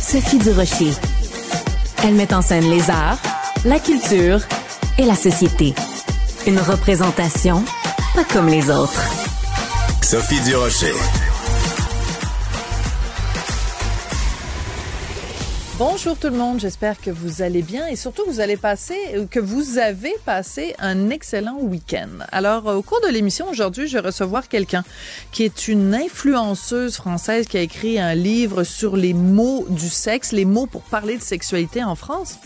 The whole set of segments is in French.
Sophie Durocher. Elle met en scène les arts, la culture et la société. Une représentation pas comme les autres. Sophie Durocher. Bonjour tout le monde, j'espère que vous allez bien et surtout que vous allez passer, que vous avez passé un excellent week-end. Alors, au cours de l'émission aujourd'hui, je vais recevoir quelqu'un qui est une influenceuse française qui a écrit un livre sur les mots du sexe, les mots pour parler de sexualité en France.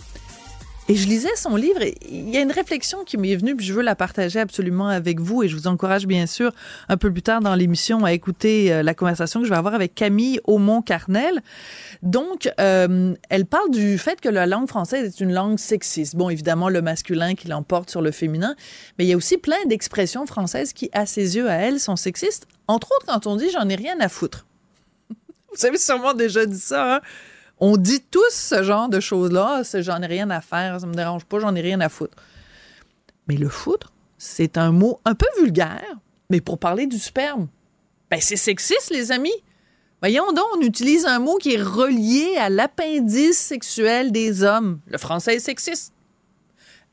Et je lisais son livre et il y a une réflexion qui m'est venue, puis je veux la partager absolument avec vous et je vous encourage bien sûr un peu plus tard dans l'émission à écouter euh, la conversation que je vais avoir avec Camille Aumont-Carnel. Donc, euh, elle parle du fait que la langue française est une langue sexiste. Bon, évidemment, le masculin qui l'emporte sur le féminin, mais il y a aussi plein d'expressions françaises qui, à ses yeux, à elle, sont sexistes. Entre autres, quand on dit « j'en ai rien à foutre ». Vous avez sûrement déjà dit ça, hein? On dit tous ce genre de choses-là. J'en ai rien à faire, ça me dérange pas, j'en ai rien à foutre. Mais le foutre, c'est un mot un peu vulgaire, mais pour parler du sperme. Ben, c'est sexiste, les amis. Voyons donc, on utilise un mot qui est relié à l'appendice sexuel des hommes. Le français est sexiste.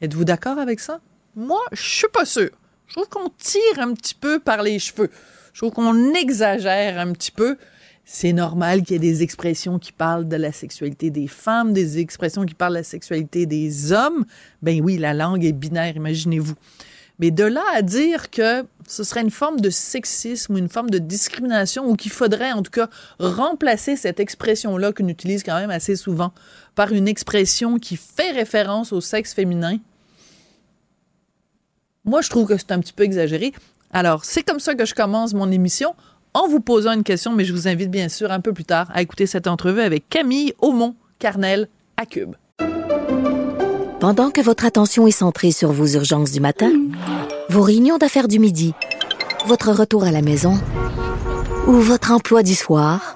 Êtes-vous d'accord avec ça? Moi, je suis pas sûr. Je trouve qu'on tire un petit peu par les cheveux. Je trouve qu'on exagère un petit peu c'est normal qu'il y ait des expressions qui parlent de la sexualité des femmes, des expressions qui parlent de la sexualité des hommes. Ben oui, la langue est binaire, imaginez-vous. Mais de là à dire que ce serait une forme de sexisme ou une forme de discrimination ou qu'il faudrait en tout cas remplacer cette expression-là qu'on utilise quand même assez souvent par une expression qui fait référence au sexe féminin, moi je trouve que c'est un petit peu exagéré. Alors, c'est comme ça que je commence mon émission en vous posant une question, mais je vous invite bien sûr un peu plus tard à écouter cette entrevue avec Camille Aumont-Carnel à Cube. Pendant que votre attention est centrée sur vos urgences du matin, vos réunions d'affaires du midi, votre retour à la maison ou votre emploi du soir,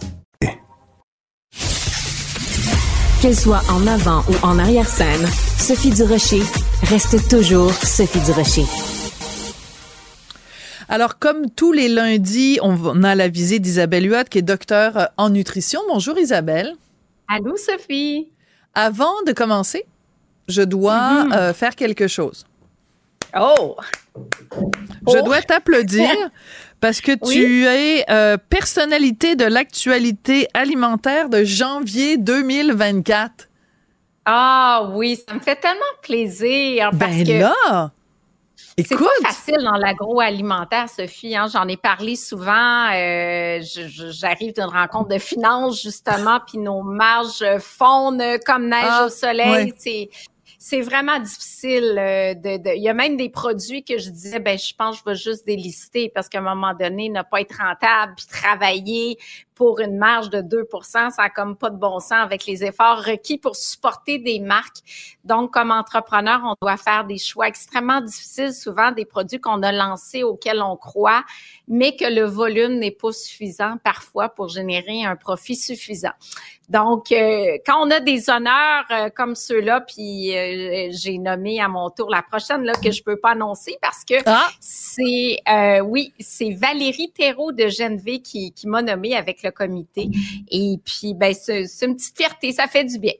Qu'elle soit en avant ou en arrière-scène, Sophie Durocher reste toujours Sophie Durocher. Alors, comme tous les lundis, on a la visite d'Isabelle Huot, qui est docteur en nutrition. Bonjour Isabelle. Allô Sophie. Avant de commencer, je dois Mhm. euh, faire quelque chose. Oh! Je Oh. dois t'applaudir parce que tu es euh, personnalité de l'actualité alimentaire de janvier 2024. Ah oui, ça me fait tellement plaisir parce Ben que là, c'est pas facile dans l'agroalimentaire, Sophie. Hein? J'en ai parlé souvent. euh, J'arrive d'une rencontre de finances justement, puis nos marges fondent comme neige Ah, au soleil. C'est vraiment difficile. euh, de, de- Il y a même des produits que je disais, ben je pense que je vais juste délister parce qu'à un moment donné, ne pas être rentable puis travailler pour une marge de 2 Ça a comme pas de bon sens avec les efforts requis pour supporter des marques. Donc, comme entrepreneur, on doit faire des choix extrêmement difficiles, souvent des produits qu'on a lancés auxquels on croit, mais que le volume n'est pas suffisant parfois pour générer un profit suffisant. Donc, euh, quand on a des honneurs euh, comme ceux-là, puis euh, j'ai nommé à mon tour la prochaine là que je peux pas annoncer parce que ah. c'est oui, c'est Valérie Thérault de Genève qui, qui m'a nommé avec le comité. Et puis, ben c'est une petite fierté, ça fait du bien.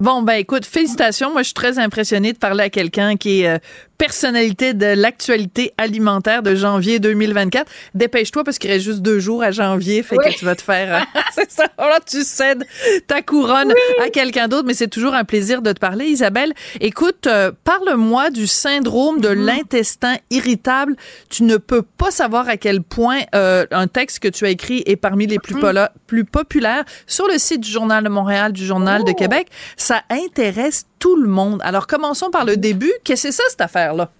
Bon, ben écoute, félicitations. Moi, je suis très impressionnée de parler à quelqu'un qui est personnalité de l'actualité alimentaire de janvier 2024. Dépêche-toi parce qu'il reste juste deux jours à janvier, fait que tu vas te faire. Euh, c'est ça. Là, tu cèdes ta couronne à quelqu'un d'autre, mais c'est toujours un plaisir de te parler, Isabelle. Écoute, euh, parle-moi du syndrome de mm-hmm. l'intestin irritable. Tu ne peux pas savoir à quel point euh, un texte que tu as écrit est parmi les plus, mm-hmm. plus populaires sur le site du Journal de Montréal, du Journal de oh. Québec. Ça intéresse tout le monde. Alors, commençons par le début. Qu'est-ce que c'est ça, cette affaire-là?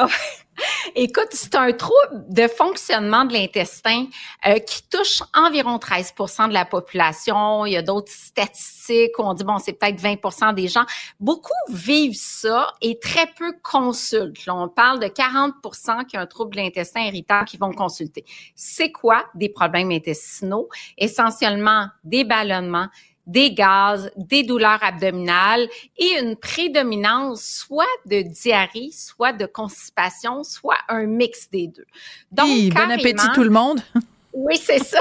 Oh, écoute, c'est un trouble de fonctionnement de l'intestin euh, qui touche environ 13% de la population. Il y a d'autres statistiques où on dit, bon, c'est peut-être 20 des gens. Beaucoup vivent ça et très peu consultent. on parle de 40% qui ont un trouble de l'intestin irritable qui vont consulter. C'est quoi des problèmes intestinaux? Essentiellement des ballonnements, des gaz, des douleurs abdominales et une prédominance soit de diarrhée, soit de constipation, soit un mix des deux. Donc, bon appétit tout le monde. Oui, c'est ça.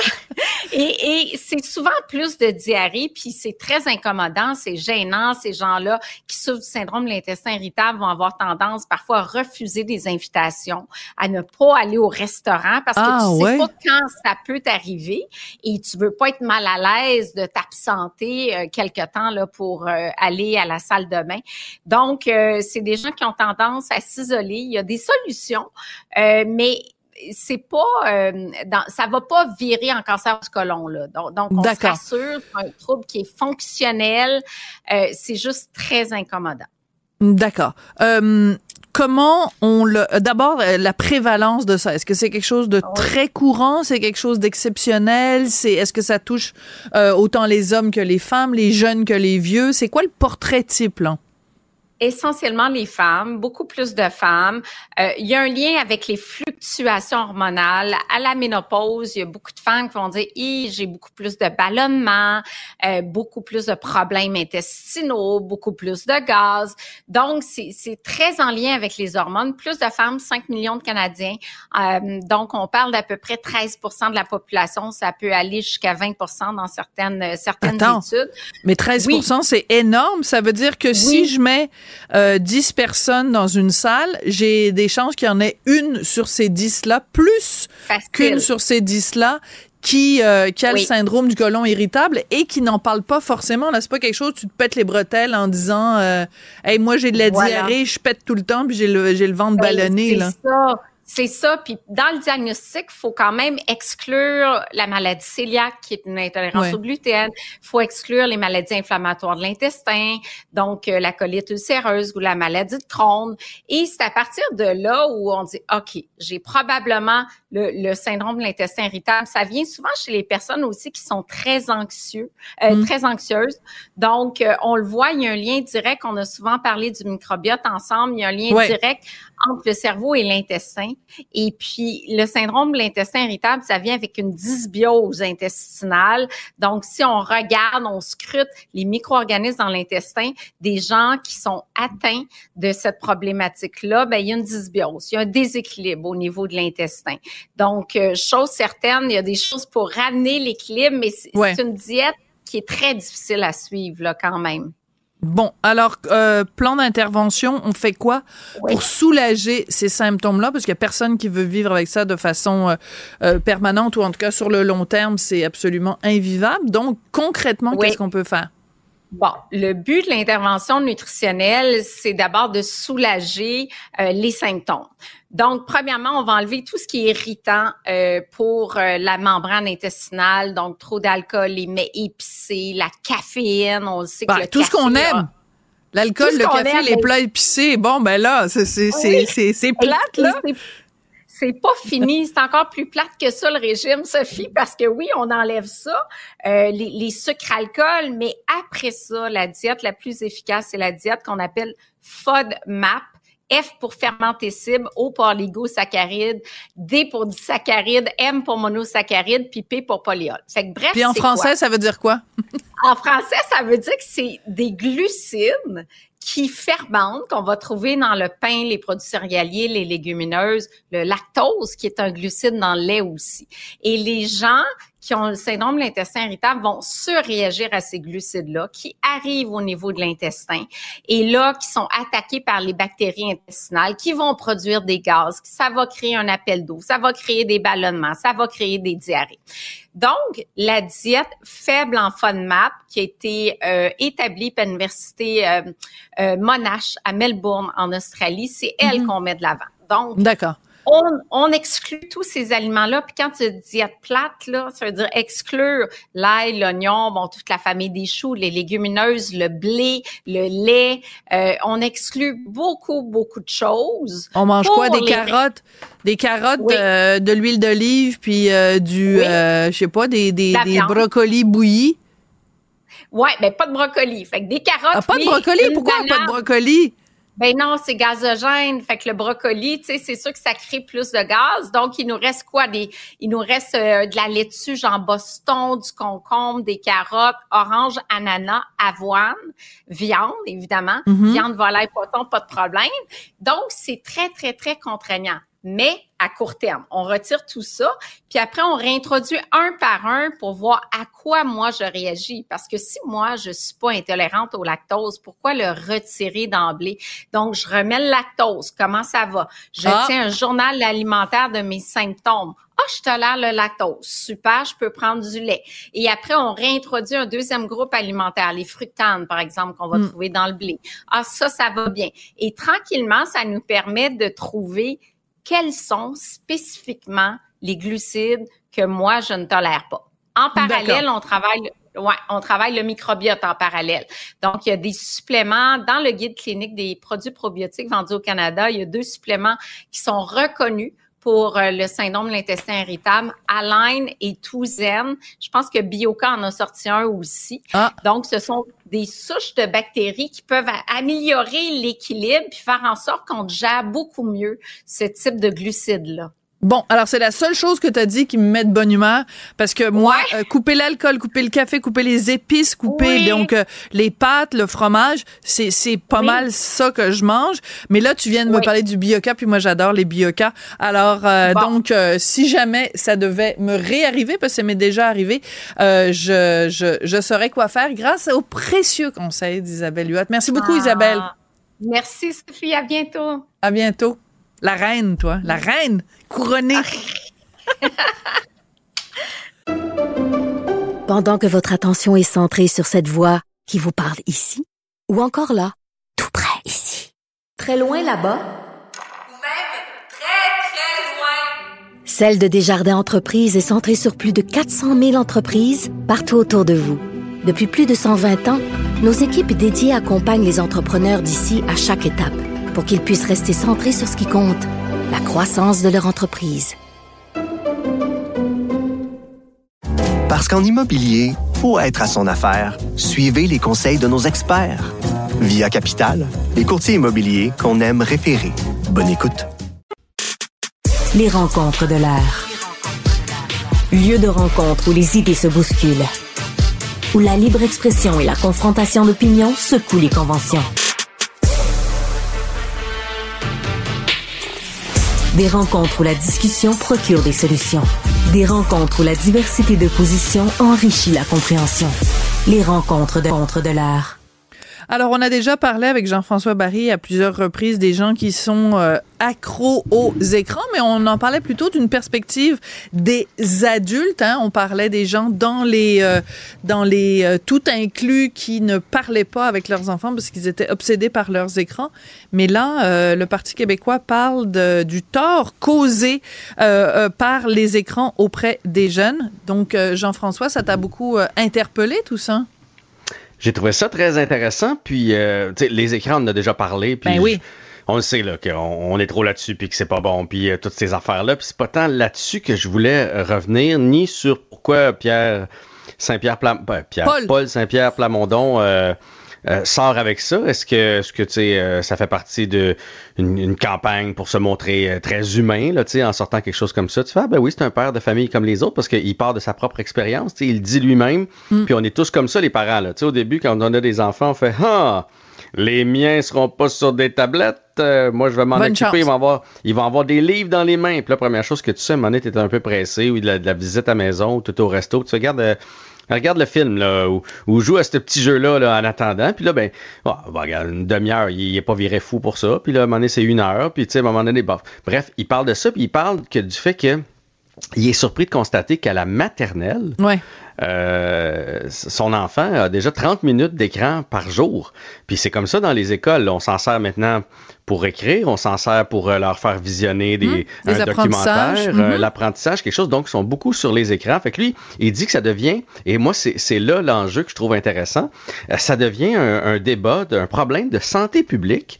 Et, et c'est souvent plus de diarrhée, puis c'est très incommodant, c'est gênant. Ces gens-là qui souffrent du syndrome de l'intestin irritable vont avoir tendance parfois à refuser des invitations, à ne pas aller au restaurant parce que ah, tu sais pas quand ça peut t'arriver et tu veux pas être mal à l'aise de t'absenter euh, quelque temps là pour euh, aller à la salle de bain. Donc, euh, c'est des gens qui ont tendance à s'isoler. Il y a des solutions, euh, mais c'est pas euh, dans, ça va pas virer en cancer du côlon là. Donc, donc on se rassure, c'est un trouble qui est fonctionnel, euh, c'est juste très incommodant. D'accord. Euh, comment on le d'abord la prévalence de ça est-ce que c'est quelque chose de très courant? C'est quelque chose d'exceptionnel? C'est est-ce que ça touche autant les hommes que les femmes les jeunes que les vieux? C'est quoi le portrait type là? Essentiellement les femmes, beaucoup plus de femmes. Euh, il y a un lien avec les fluctuations hormonales. À la ménopause, il y a beaucoup de femmes qui vont dire j'ai beaucoup plus de ballonnement, euh, beaucoup plus de problèmes intestinaux, beaucoup plus de gaz. Donc, c'est très en lien avec les hormones. Plus de femmes, 5 millions de Canadiens. Euh, donc, on parle d'à peu près 13% de la population. Ça peut aller jusqu'à 20% dans certaines, certaines études. Mais 13% c'est énorme. Ça veut dire que si je mets euh, 10 personnes dans une salle, j'ai des chances qu'il y en ait une sur ces 10-là, plus qu'une sur ces 10-là qui, euh, qui a le syndrome du côlon irritable et qui n'en parle pas forcément. Là, c'est pas quelque chose, tu te pètes les bretelles en disant euh, Hey, moi j'ai de la diarrhée, je pète tout le temps, puis j'ai le, j'ai le ventre ballonné. Là. Ça. C'est ça. Puis dans le diagnostic, faut quand même exclure la maladie cœliaque, qui est une intolérance au gluten. Faut exclure les maladies inflammatoires de l'intestin, donc euh, la colite ulcéreuse ou la maladie de Crohn. Et c'est à partir de là où on dit, OK, j'ai probablement le, syndrome de l'intestin irritable. Ça vient souvent chez les personnes aussi qui sont très anxieux, euh, mm. très anxieuses. Donc, euh, on le voit, il y a un lien direct. On a souvent parlé du microbiote ensemble. Il y a un lien direct entre le cerveau et l'intestin. Et puis, le syndrome de l'intestin irritable, ça vient avec une dysbiose intestinale. Donc, si on regarde, on scrute les micro-organismes dans l'intestin des gens qui sont atteints de cette problématique-là, ben, il y a une dysbiose, il y a un déséquilibre au niveau de l'intestin. Donc, euh, chose certaine, il y a des choses pour ramener l'équilibre, mais c'est une diète qui est très difficile à suivre, là, quand même. Bon, alors, euh, plan d'intervention, on fait quoi pour soulager ces symptômes-là? Parce qu'il n'y a personne qui veut vivre avec ça de façon euh, euh, permanente ou en tout cas sur le long terme, c'est absolument invivable. Donc, concrètement, qu'est-ce qu'on peut faire? Bon, le but de l'intervention nutritionnelle, c'est d'abord de soulager euh, les symptômes. Donc, premièrement, on va enlever tout ce qui est irritant euh, pour euh, la membrane intestinale, donc trop d'alcool, les mets épicés, la caféine, on le sait que ben, tout ce qu'on aime. L'alcool, le café, les plats épicés, bon, ben là, c'est plate, là c'est pas fini. C'est encore plus plate que ça, le régime, Sophie, parce que oui, on enlève ça, euh, les, les sucres alcool, mais après ça, la diète la plus efficace, c'est la diète qu'on appelle FODMAP. F pour fermentescible, O pour oligosaccharides, D pour disaccharides, M pour monosaccharide, puis P pour polyol. Fait que bref, Puis en français, ça veut dire quoi? en français, ça veut dire que c'est des glucides qui fermentent, qu'on va trouver dans le pain, les produits céréaliers, les légumineuses, le lactose, qui est un glucide dans le lait aussi. Et les gens qui ont le syndrome de l'intestin irritable vont surréagir à ces glucides-là qui arrivent au niveau de l'intestin et là, qui sont attaqués par les bactéries intestinales qui vont produire des gaz. Ça va créer un appel d'eau, ça va créer des ballonnements, ça va créer des diarrhées. Donc, la diète faible en FODMAP qui a été euh, établie par l'université euh, euh, Monash à Melbourne en Australie, c'est elle mm-hmm. qu'on met de l'avant. Donc, D'accord on, exclut tous ces aliments-là. Puis quand tu dis diète plate, là, ça veut dire exclure l'ail, l'oignon, bon, toute la famille des choux, les légumineuses, le blé, le lait. Euh, on exclut beaucoup, beaucoup de choses. On mange quoi? Des carottes? Des carottes, euh, de l'huile d'olive, puis euh, du, je sais pas, des, des, des brocolis bouillis? Ouais, mais ben, pas de brocoli. Fait que des carottes. Ah, pas de brocoli? Pourquoi pas de brocoli? Ben non, c'est gazogène. Fait que le brocoli, tu sais, c'est sûr que ça crée plus de gaz. Donc, il nous reste quoi? Des, il nous reste euh, de la laitue, genre Boston, du concombre, des carottes, orange, ananas, avoine, viande, évidemment. Mm-hmm. Viande, volaille, poisson, pas de problème. Donc, c'est très, très, très contraignant mais à court terme. On retire tout ça, puis après, on réintroduit un par un pour voir à quoi moi je réagis. Parce que si moi, je suis pas intolérante au lactose, pourquoi le retirer d'emblée? Donc, je remets le lactose. Comment ça va? Je ah. tiens un journal alimentaire de mes symptômes. Ah, oh, je tolère le lactose. Super, je peux prendre du lait. Et après, on réintroduit un deuxième groupe alimentaire, les fructanes, par exemple, qu'on va hmm. trouver dans le blé. Ah, ça, ça va bien. Et tranquillement, ça nous permet de trouver quels sont spécifiquement les glucides que moi, je ne tolère pas. En parallèle, on travaille Ouais, on travaille le microbiote en parallèle. Donc, il y a des suppléments dans le guide clinique des produits probiotiques vendus au Canada. Il y a deux suppléments qui sont reconnus pour euh, le syndrome de l'intestin irritable, Align et Touzen. Je pense que Bioca en a sorti un aussi. Ah. Donc, ce sont des souches de bactéries qui peuvent améliorer l'équilibre puis faire en sorte qu'on gère beaucoup mieux ce type de glucides-là. Bon, alors c'est la seule chose que tu as dit qui me met de bonne humeur parce que moi, euh, couper l'alcool, couper le café, couper les épices, couper donc euh, les pâtes, le fromage, c'est c'est pas mal ça que je mange. Mais là, tu viens de me parler du bioca, puis moi j'adore les bioca. Alors euh, donc, si jamais ça devait me réarriver, parce que ça m'est déjà arrivé, je, je je saurais quoi faire grâce aux précieux conseils d'Isabelle Huot. Merci beaucoup, ah. Isabelle. Merci Sophie, à bientôt. À bientôt. La reine, toi. La reine couronnée. Pendant que votre attention est centrée sur cette voix qui vous parle ici, ou encore là, tout près ici, très loin là-bas, ou même très, très loin, Celle de Desjardins Entreprises est centrée sur plus de 400 000 entreprises partout autour de vous. Depuis plus de 120 ans, nos équipes dédiées accompagnent les entrepreneurs d'ici à chaque étape pour qu'ils puissent rester centrés sur ce qui compte, la croissance de leur entreprise. Parce qu'en immobilier, pour être à son affaire, suivez les conseils de nos experts. Via Capital, les courtiers immobiliers qu'on aime référer. Bonne écoute. Les rencontres de l'air. Lieu de rencontre où les idées se bousculent. Où la libre expression et la confrontation d'opinions secouent les conventions. Des rencontres où la discussion procure des solutions. Des rencontres où la diversité de positions enrichit la compréhension. Les rencontres de, l'art. Alors, on a déjà parlé avec Jean-François Barry à plusieurs reprises des gens qui sont euh, accros aux écrans, mais on en parlait plutôt d'une perspective des adultes. Hein. On parlait des gens dans les euh, dans les euh, tout inclus qui ne parlaient pas avec leurs enfants parce qu'ils étaient obsédés par leurs écrans. Mais là, le Parti québécois parle de, du tort causé par les écrans auprès des jeunes. Donc, Jean-François, ça t'a beaucoup interpellé tout ça? J'ai trouvé ça très intéressant. Puis, euh, les écrans, on en a déjà parlé. Puis ben oui. on le sait là qu'on on est trop là-dessus puis que c'est pas bon puis euh, toutes ces affaires là puis c'est pas tant là-dessus que je voulais euh, revenir ni sur pourquoi Pierre Saint-Pierre Plam ben, Pierre Paul, Saint-Pierre Plamondon euh, sort avec ça. Est-ce que est-ce que tu sais ça fait partie de une, campagne pour se montrer très humain là tu sais en sortant quelque chose comme ça? Tu fais ah, ben oui c'est un père de famille comme les autres parce qu'il part de sa propre expérience tu sais il dit lui-même. Mm. puis on est tous comme ça les parents là. Tu sais au début quand on a des enfants on fait ah les miens seront pas sur des tablettes. Euh, moi, je vais m'en occuper. Ils vont, avoir, ils vont avoir des livres dans les mains. Puis la première chose que tu sais, à un moment donné, un peu pressé, ou de la, visite à maison, ou tout au resto. Tu regardes, euh, regarde le film, là, ou, joue à ce petit jeu-là là, en attendant. Puis là, ben, oh, regarde, une demi-heure, il, est pas viré fou pour ça. Puis là, à un moment donné, c'est une heure. Puis tu sais, à un moment donné, bref, il parle de ça. Puis il parle que du fait que il est surpris de constater qu'à la maternelle, ouais. Euh, son enfant a déjà 30 minutes d'écran par jour. Puis c'est comme ça dans les écoles. On s'en sert maintenant pour écrire, on s'en sert pour euh, leur faire visionner des, mmh, un documentaire, euh, mmh. l'apprentissage, quelque chose. Donc, ils sont beaucoup sur les écrans. Fait que lui, il dit que ça devient, et moi, c'est là l'enjeu que je trouve intéressant, ça devient un, un débat d'un problème de santé publique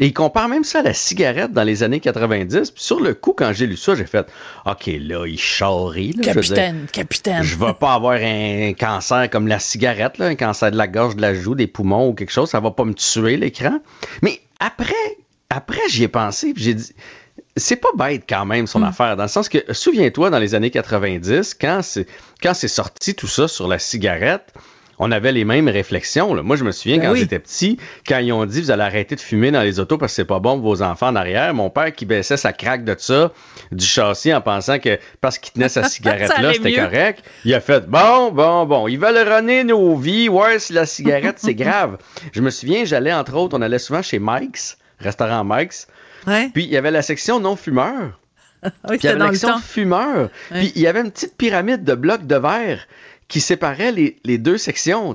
et il compare même ça à la cigarette dans les années 90. Puis sur le coup, quand j'ai lu ça, j'ai fait OK, là, il charrie. capitaine, je capitaine. Je vais pas avoir un cancer comme la cigarette, là, un cancer de la gorge, de la joue, des poumons ou quelque chose. Ça va pas me tuer l'écran. Mais après, après j'y ai pensé. J'ai dit c'est pas bête quand même son hmm. affaire, dans le sens que, souviens-toi, dans les années 90, quand c'est, quand c'est sorti tout ça sur la cigarette, on avait les mêmes réflexions. Là. Moi, je me souviens ben quand j'étais petit, quand ils ont dit vous allez arrêter de fumer dans les autos parce que c'est pas bon pour vos enfants en arrière, mon père qui baissait sa craque de ça, du châssis en pensant que parce qu'il tenait sa cigarette là, c'était correct, il a fait bon, bon, bon, ils veulent runner nos vies, ouais, si la cigarette, c'est grave. Je me souviens, j'allais entre autres, on allait souvent chez Mike's, restaurant Mike's. Puis il y avait la section non fumeur. oui, puis il y avait la section fumeur. Puis il y avait une petite pyramide de blocs de verre qui séparait les, les deux sections,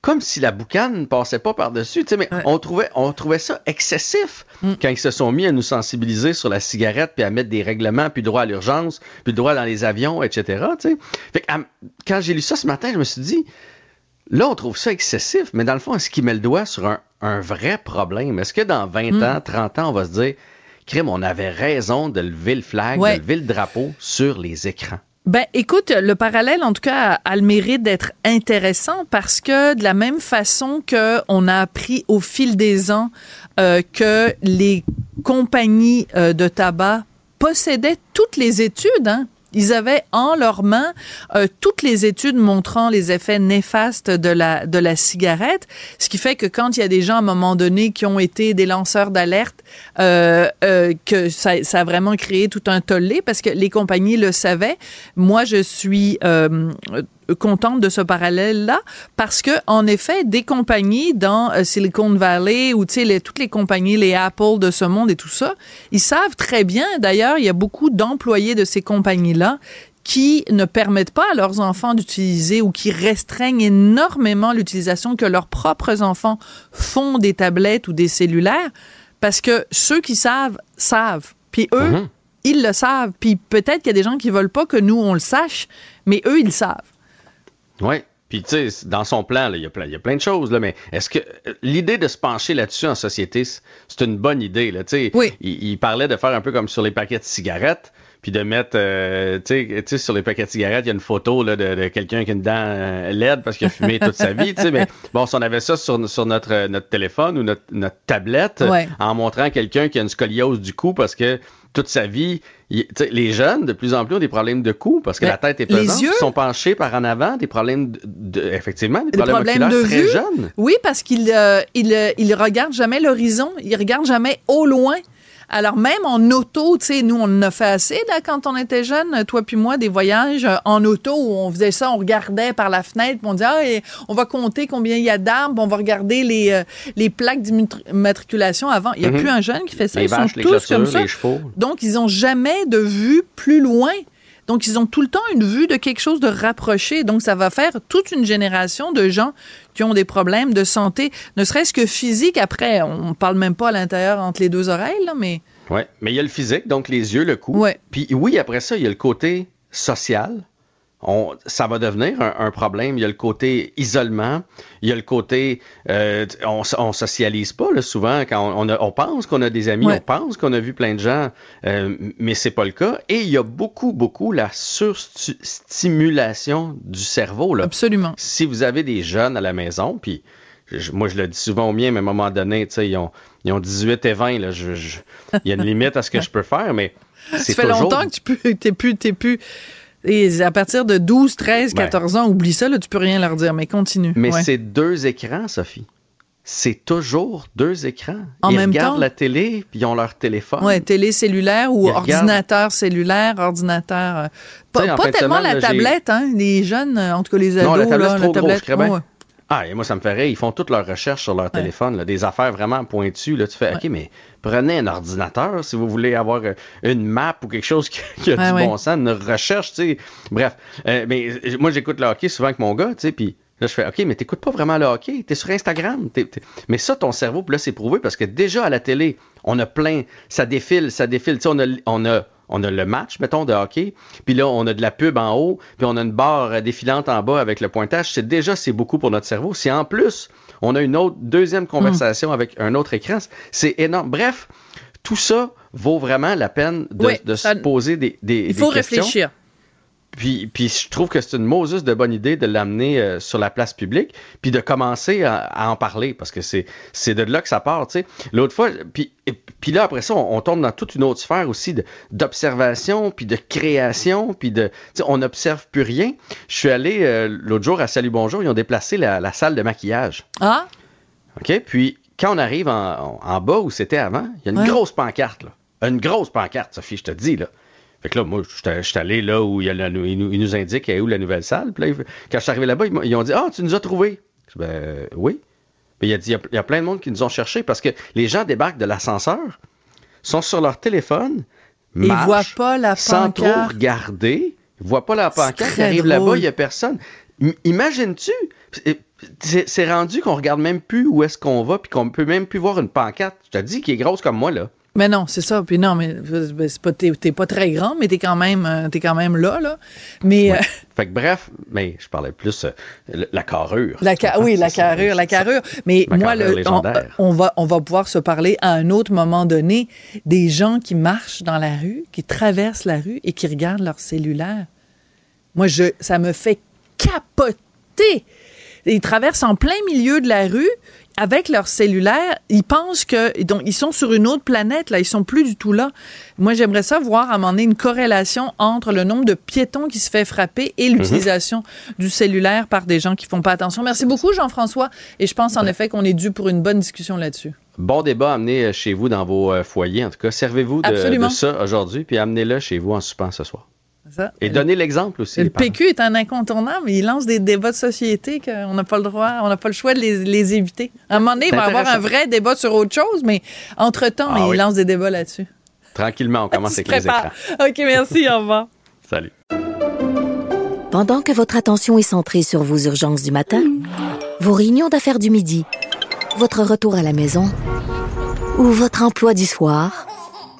comme si la boucane ne passait pas par-dessus, mais on, trouvait, on trouvait ça excessif mm. quand ils se sont mis à nous sensibiliser sur la cigarette, puis à mettre des règlements, puis droit à l'urgence, puis droit dans les avions, etc.. Fait que, quand j'ai lu ça ce matin, je me suis dit, là, on trouve ça excessif, mais dans le fond, est-ce qu'il met le doigt sur un, un vrai problème? Est-ce que dans 20 mm. ans, 30 ans, on va se dire, crime, on avait raison de lever le flag, de lever le drapeau sur les écrans? Ben, écoute, le parallèle, en tout cas, a, le mérite d'être intéressant parce que de la même façon que on a appris au fil des ans euh, que les compagnies euh, de tabac possédaient toutes les études, hein, ils avaient en leurs mains euh, toutes les études montrant les effets néfastes de la de la cigarette, ce qui fait que quand il y a des gens à un moment donné qui ont été des lanceurs d'alerte, euh, euh, que ça, ça, a vraiment créé tout un tollé parce que les compagnies le savaient. Moi, je suis contente de ce parallèle-là parce que en effet, des compagnies dans euh, Silicon Valley ou tu sais toutes les compagnies, les Apple de ce monde et tout ça, ils savent très bien. D'ailleurs, il y a beaucoup d'employés de ces compagnies-là qui ne permettent pas à leurs enfants d'utiliser ou qui restreignent énormément l'utilisation que leurs propres enfants font des tablettes ou des cellulaires parce que ceux qui savent savent. Puis eux, mm-hmm. ils le savent. Puis peut-être qu'il y a des gens qui veulent pas que nous on le sache, mais eux ils le savent. Oui. Puis, tu sais, dans son plan, il y, a plein, y a plein de choses, là, mais est-ce que euh, l'idée de se pencher là-dessus en société, c'est une bonne idée, là? Oui. Il, parlait de faire un peu comme sur les paquets de cigarettes, puis de mettre, euh, tu sais, sur les paquets de cigarettes, il y a une photo là, de, quelqu'un qui a une dent euh, laide parce qu'il a fumé toute sa vie, tu sais, mais bon, si on avait ça sur, sur notre, notre téléphone ou notre, notre tablette, en montrant quelqu'un qui a une scoliose du cou parce que toute sa vie, les jeunes, de plus en plus, ont des problèmes de cou parce que la tête est pesante. Ils sont penchés par en avant, des problèmes de, effectivement, des, problèmes, de très jeunes. Oui, parce qu'ils euh, il, regardent jamais l'horizon, ils regardent jamais au loin. Alors même en auto, tu sais, nous on en a fait assez là quand on était jeunes, toi puis moi, des voyages euh, en auto où on faisait ça, on regardait par la fenêtre, on disait ah, on va compter combien il y a d'arbres, on va regarder les euh, les plaques d'immatriculation avant. Il y a mhm. plus un jeune qui fait ça, les ils vaches, sont tous comme ça. Les chevaux. Donc ils ont jamais de vue plus loin. Donc, ils ont tout le temps une vue de quelque chose de rapproché. Donc, ça va faire toute une génération de gens qui ont des problèmes de santé, ne serait-ce que physique. Après, on parle même pas à l'intérieur entre les deux oreilles, là, mais... Oui, mais il y a le physique, donc les yeux, le cou. Ouais. Puis oui, après ça, il y a le côté social. On, ça va devenir un, problème. Il y a le côté isolement, il y a le côté euh, on, on socialise pas là, souvent quand on, on, pense qu'on a des amis, on pense qu'on a vu plein de gens, euh, mais c'est pas le cas. Et il y a beaucoup beaucoup la surstimulation du cerveau là. Absolument. Si vous avez des jeunes à la maison, puis moi je le dis souvent au mien, mais à un moment donné, tu sais, ils ont, ils ont 18 et 20 là. Je, il y a une limite à ce que je peux faire, mais ça fait longtemps que tu peux, t'es plus, t'es plus. Et à partir de 12, 13, 14 ans, oublie ça, là, tu peux rien leur dire, mais continue. Mais c'est deux écrans, Sophie. C'est toujours deux écrans. En ils même regardent la télé, puis ils ont leur téléphone. Oui, télé cellulaire ou ordinateur cellulaire, ordinateur. Euh, pas, tellement la tablette, hein. Les jeunes, en tout cas les ados, non, la tablette, là, la tablette. Ah, et moi, ça me ferait. Ils font toutes leurs recherches sur leur téléphone, des affaires vraiment pointues. Là, tu fais, OK, mais prenez un ordinateur si vous voulez avoir euh, une map ou quelque chose qui, a du bon sens, une recherche, tu sais. Bref. Euh, mais euh, moi, j'écoute le hockey souvent avec mon gars, tu sais, puis Là, je fais, OK, mais t'écoutes pas vraiment le hockey, t'es sur Instagram. Mais ça, ton cerveau, là, c'est prouvé parce que déjà à la télé, on a plein, ça défile, ça défile. Tu sais, on a, on a on a le match, mettons, de hockey, puis là, on a de la pub en haut, puis on a une barre défilante en bas avec le pointage. C'est déjà, c'est beaucoup pour notre cerveau. Si en plus, on a une autre, deuxième conversation avec un autre écran, c'est énorme. Bref, tout ça vaut vraiment la peine de, se poser des, des, Il faut réfléchir. Puis, puis je trouve que c'est une Moses de bonne idée de l'amener euh, sur la place publique, puis de commencer à, en parler, parce que c'est, c'est de là que ça part, tu sais. L'autre fois, puis, puis là, après ça, on, tombe dans toute une autre sphère aussi d'observation, puis de création, puis de... on n'observe plus rien. Je suis allé euh, l'autre jour à Salut Bonjour, ils ont déplacé la, salle de maquillage. Ah? OK, puis quand on arrive en, bas où c'était avant, il y a une grosse pancarte, là. Une grosse pancarte, Sophie, je te dis, là. Fait que là, moi, je suis allé là où il, nous, il nous indique où la nouvelle salle. Puis là, quand je suis arrivé là-bas, ils, ont dit Ah, tu nous as trouvés. Ben oui. Mais il a dit il y a, plein de monde qui nous ont cherchés parce que les gens débarquent de l'ascenseur, sont sur leur téléphone, ils voient pas la sans trop regarder. Ils voient pas la pancarte. Ils arrivent là-bas, il n'y a personne. Imagines-tu? C'est rendu qu'on regarde même plus où est-ce qu'on va, puis qu'on peut même plus voir une pancarte. Je te dis qui est grosse comme moi, là. Mais non, c'est ça. Puis non, mais ben, c'est pas, t'es, pas très grand, mais t'es quand même, euh, t'es quand même là, là. Mais euh, fait que bref, mais je parlais plus euh, la carrure. La oui, la carrure, la carrure. Mais moi, le, on, va, on va pouvoir se parler à un autre moment donné des gens qui marchent dans la rue, qui traversent la rue et qui regardent leur cellulaire. Moi, je, ça me fait capoter. Ils traversent en plein milieu de la rue, avec leur cellulaire, ils pensent que donc ils sont sur une autre planète là, ils sont plus du tout là. Moi, j'aimerais ça voir à un moment donné une corrélation entre le nombre de piétons qui se fait frapper et l'utilisation du cellulaire par des gens qui font pas attention. Merci beaucoup Jean-François et je pense en effet qu'on est dû pour une bonne discussion là-dessus. Bon débat amené chez vous dans vos euh, foyers. En tout cas, servez-vous de, de, ça aujourd'hui, puis amenez-le chez vous en soupant ce soir. Et donner l'exemple aussi. Le PQ est un incontournable. Il lance des débats de société qu'on n'a pas le droit, on n'a pas le choix de les, éviter. À un moment donné, il va y avoir un vrai débat sur autre chose, mais entre-temps, ah il lance des débats là-dessus. Tranquillement, on commence avec les écrans. OK, merci, au revoir. Salut. Pendant que votre attention est centrée sur vos urgences du matin, vos réunions d'affaires du midi, votre retour à la maison ou votre emploi du soir,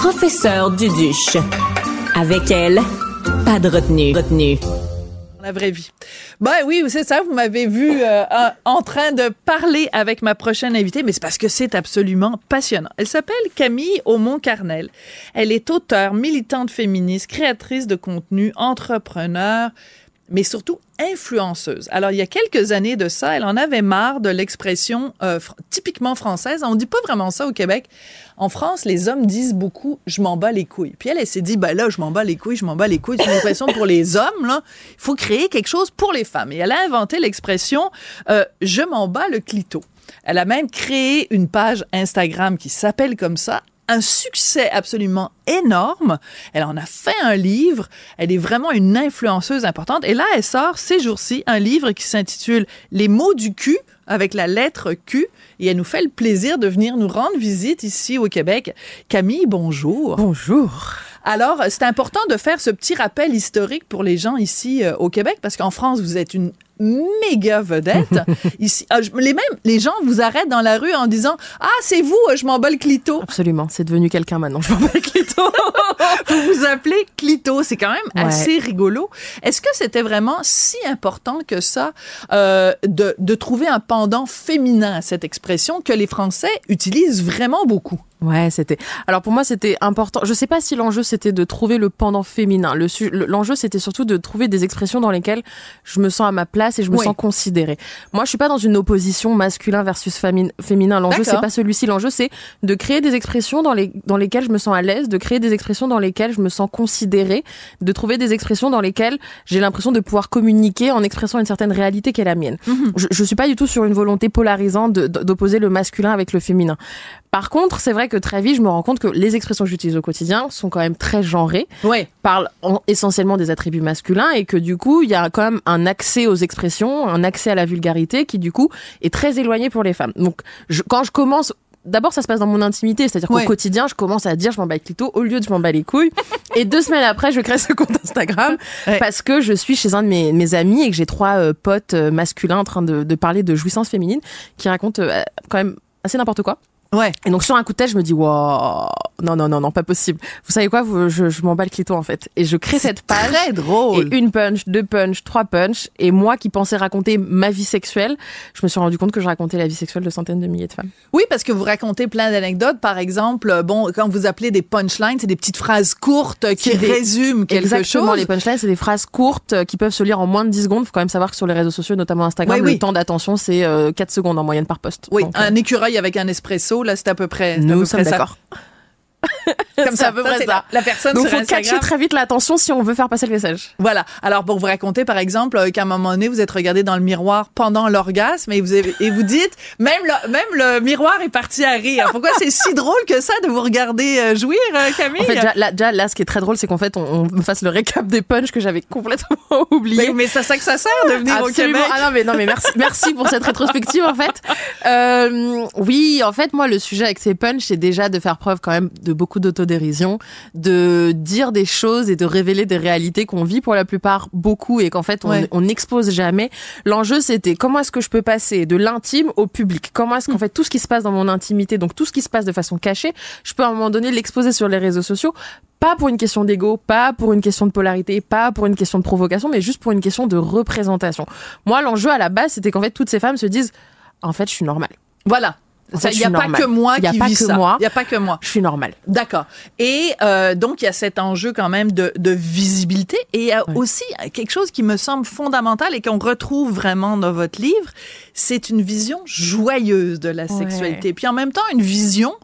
professeur Duduche. Avec elle, pas de retenue. retenue. La vraie vie. Ben oui, c'est ça, vous m'avez vu euh, en train de parler avec ma prochaine invitée, mais c'est parce que c'est absolument passionnant. Elle s'appelle Camille Aumont-Carnel. Elle est auteure, militante féministe, créatrice de contenu, entrepreneur, mais surtout influenceuse. Alors, il y a quelques années de ça, elle en avait marre de l'expression euh, typiquement française. On dit pas vraiment ça au Québec. En France, les hommes disent beaucoup « je m'en bats les couilles ». Puis elle, elle s'est dit « ben là, je m'en bats les couilles, je m'en bats les couilles ». C'est une expression pour les hommes. Il faut créer quelque chose pour les femmes. Et elle a inventé l'expression euh, je m'en bats le clito ». Elle a même créé une page Instagram qui s'appelle comme ça, un succès absolument énorme. Elle en a fait un livre. Elle est vraiment une influenceuse importante. Et là, elle sort ces jours-ci un livre qui s'intitule Les mots du cul avec la lettre Q. Et elle nous fait le plaisir de venir nous rendre visite ici au Québec. Camille, bonjour. Bonjour. Alors, c'est important de faire ce petit rappel historique pour les gens ici euh, au Québec, parce qu'en France, vous êtes une méga vedette. Ici, ah, les mêmes, les gens vous arrêtent dans la rue en disant Ah, c'est vous, je m'en bats le clito. Absolument, c'est devenu quelqu'un maintenant, je m'en bats le clito. vous vous appelez clito, c'est quand même assez rigolo. Est-ce que c'était vraiment si important que ça euh, de, de trouver un pendant féminin à cette expression que les Français utilisent vraiment beaucoup? Ouais, c'était. Alors pour moi, c'était important. Je sais pas si l'enjeu c'était de trouver le pendant féminin. Le l'enjeu c'était surtout de trouver des expressions dans lesquelles je me sens à ma place et je me sens considérée. Moi, je suis pas dans une opposition masculin versus féminin. L'enjeu c'est pas celui-ci. L'enjeu c'est de créer des expressions dans les dans lesquelles je me sens à l'aise, de créer des expressions dans lesquelles je me sens considérée, de trouver des expressions dans lesquelles j'ai l'impression de pouvoir communiquer en expressant une certaine réalité qui est la mienne. Mhm. je, je suis pas du tout sur une volonté polarisante d'opposer le masculin avec le féminin. Par contre, c'est vrai que très vite, je me rends compte que les expressions que j'utilise au quotidien sont quand même très genrées, ouais. parlent essentiellement des attributs masculins et que du coup, il y a quand même un accès aux expressions, un accès à la vulgarité qui du coup est très éloigné pour les femmes. Donc, je, quand je commence d'abord ça se passe dans mon intimité, c'est-à-dire qu'au quotidien, je commence à dire je m'en bats les clito au lieu de je m'en bats les couilles. et deux semaines après, je crée ce compte Instagram parce que je suis chez un de mes, mes amis et que j'ai trois euh, potes euh, masculins en train de, de, parler de jouissance féminine qui racontent euh, quand même assez n'importe quoi. Ouais. Et donc sur un coup de tête, je me dis waouh, non non non non, pas possible. Vous savez quoi? Je, je m'en bats le clito en fait. Et je crée cette page. Très drôle. Et une punch, deux punch, trois punch. Et moi qui pensais raconter ma vie sexuelle, je me suis rendu compte que je racontais la vie sexuelle de centaines de milliers de femmes. Oui, parce que vous racontez plein d'anecdotes. Par exemple, euh, bon, quand vous appelez des punchlines, c'est des petites phrases courtes qui résument quelque Exactement, chose. les punchlines, c'est des phrases courtes euh, qui peuvent se lire en moins de 10 secondes. Il faut quand même savoir que sur les réseaux sociaux, notamment Instagram, le temps d'attention c'est 4 euh, secondes en moyenne par poste. Oui, un écureuil avec un espresso, là, c'est à peu près nous sommes d'accord. Comme ça, à peu près ça. La, personne Donc, faut catcher très vite l'attention si on veut faire passer le message. Voilà. Alors, pour vous raconter, par exemple, euh, qu'à un moment donné, vous êtes regardé dans le miroir pendant l'orgasme et vous, et vous dites, même le, même le miroir est parti à rire. Pourquoi c'est si drôle que ça de vous regarder euh, jouir, euh, Camille? En fait, déjà, là, ce qui est très drôle, c'est qu'en fait, on, me fasse le récap des punchs que j'avais complètement oublié. Mais, c'est ça que ça sert de venir au Québec. Ah non, mais non, mais merci, merci pour cette rétrospective, en fait. Euh, oui, en fait, moi, le sujet avec ces punchs, c'est déjà de faire preuve quand même de beaucoup d'autodérision, de dire des choses et de révéler des réalités qu'on vit pour la plupart beaucoup et qu'en fait on n'expose jamais. L'enjeu c'était comment est-ce que je peux passer de l'intime au public? Comment est-ce qu'en mm. fait tout ce qui se passe dans mon intimité, donc tout ce qui se passe de façon cachée, je peux à un moment donné l'exposer sur les réseaux sociaux? Pas pour une question d'ego, pas pour une question de polarité, pas pour une question de provocation, mais juste pour une question de représentation. Moi, l'enjeu à la base, c'était qu'en fait, toutes ces femmes se disent, en fait, je suis normale. Voilà. Il n'y a pas que moi qui vis ça. Il n'y a pas que moi. Je suis normale. D'accord. Et euh, donc, il y a cet enjeu quand même de, de visibilité. Et il y a aussi quelque chose qui me semble fondamental et qu'on retrouve vraiment dans votre livre, c'est une vision joyeuse de la sexualité. Puis en même temps, une vision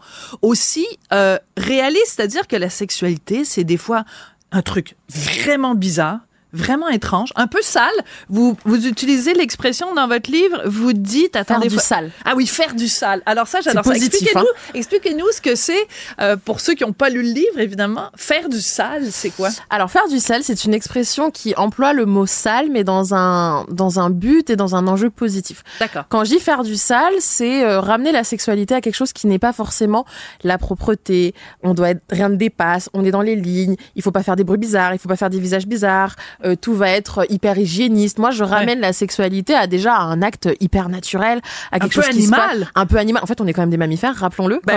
aussi euh, réaliste, c'est-à-dire que la sexualité, c'est des fois un truc vraiment bizarre, vraiment étrange, un peu sale. Vous, vous utilisez l'expression dans votre livre, vous dites... Attendez, faire du sale. Ah oui, faire du sale. Alors ça, j'adore ça. Expliquez-nous hein. expliquez ce que c'est, euh, pour ceux qui n'ont pas lu le livre, évidemment. Faire du sale, c'est quoi? Alors, faire du sale, c'est une expression qui emploie le mot sale, mais dans un, dans un but et dans un enjeu positif. D'accord. Quand je dis faire du sale, c'est euh, ramener la sexualité à quelque chose qui n'est pas forcément la propreté. On doit être, rien ne dépasse, on est dans les lignes, il faut pas faire des bruits bizarres, il faut pas faire des visages bizarres, euh, tout va être hyper hygiéniste. Moi, je ramène la sexualité à déjà un acte hyper naturel, à quelque chose qui animal, un peu animal. En fait, on est quand même des mammifères, rappelons-le. Bah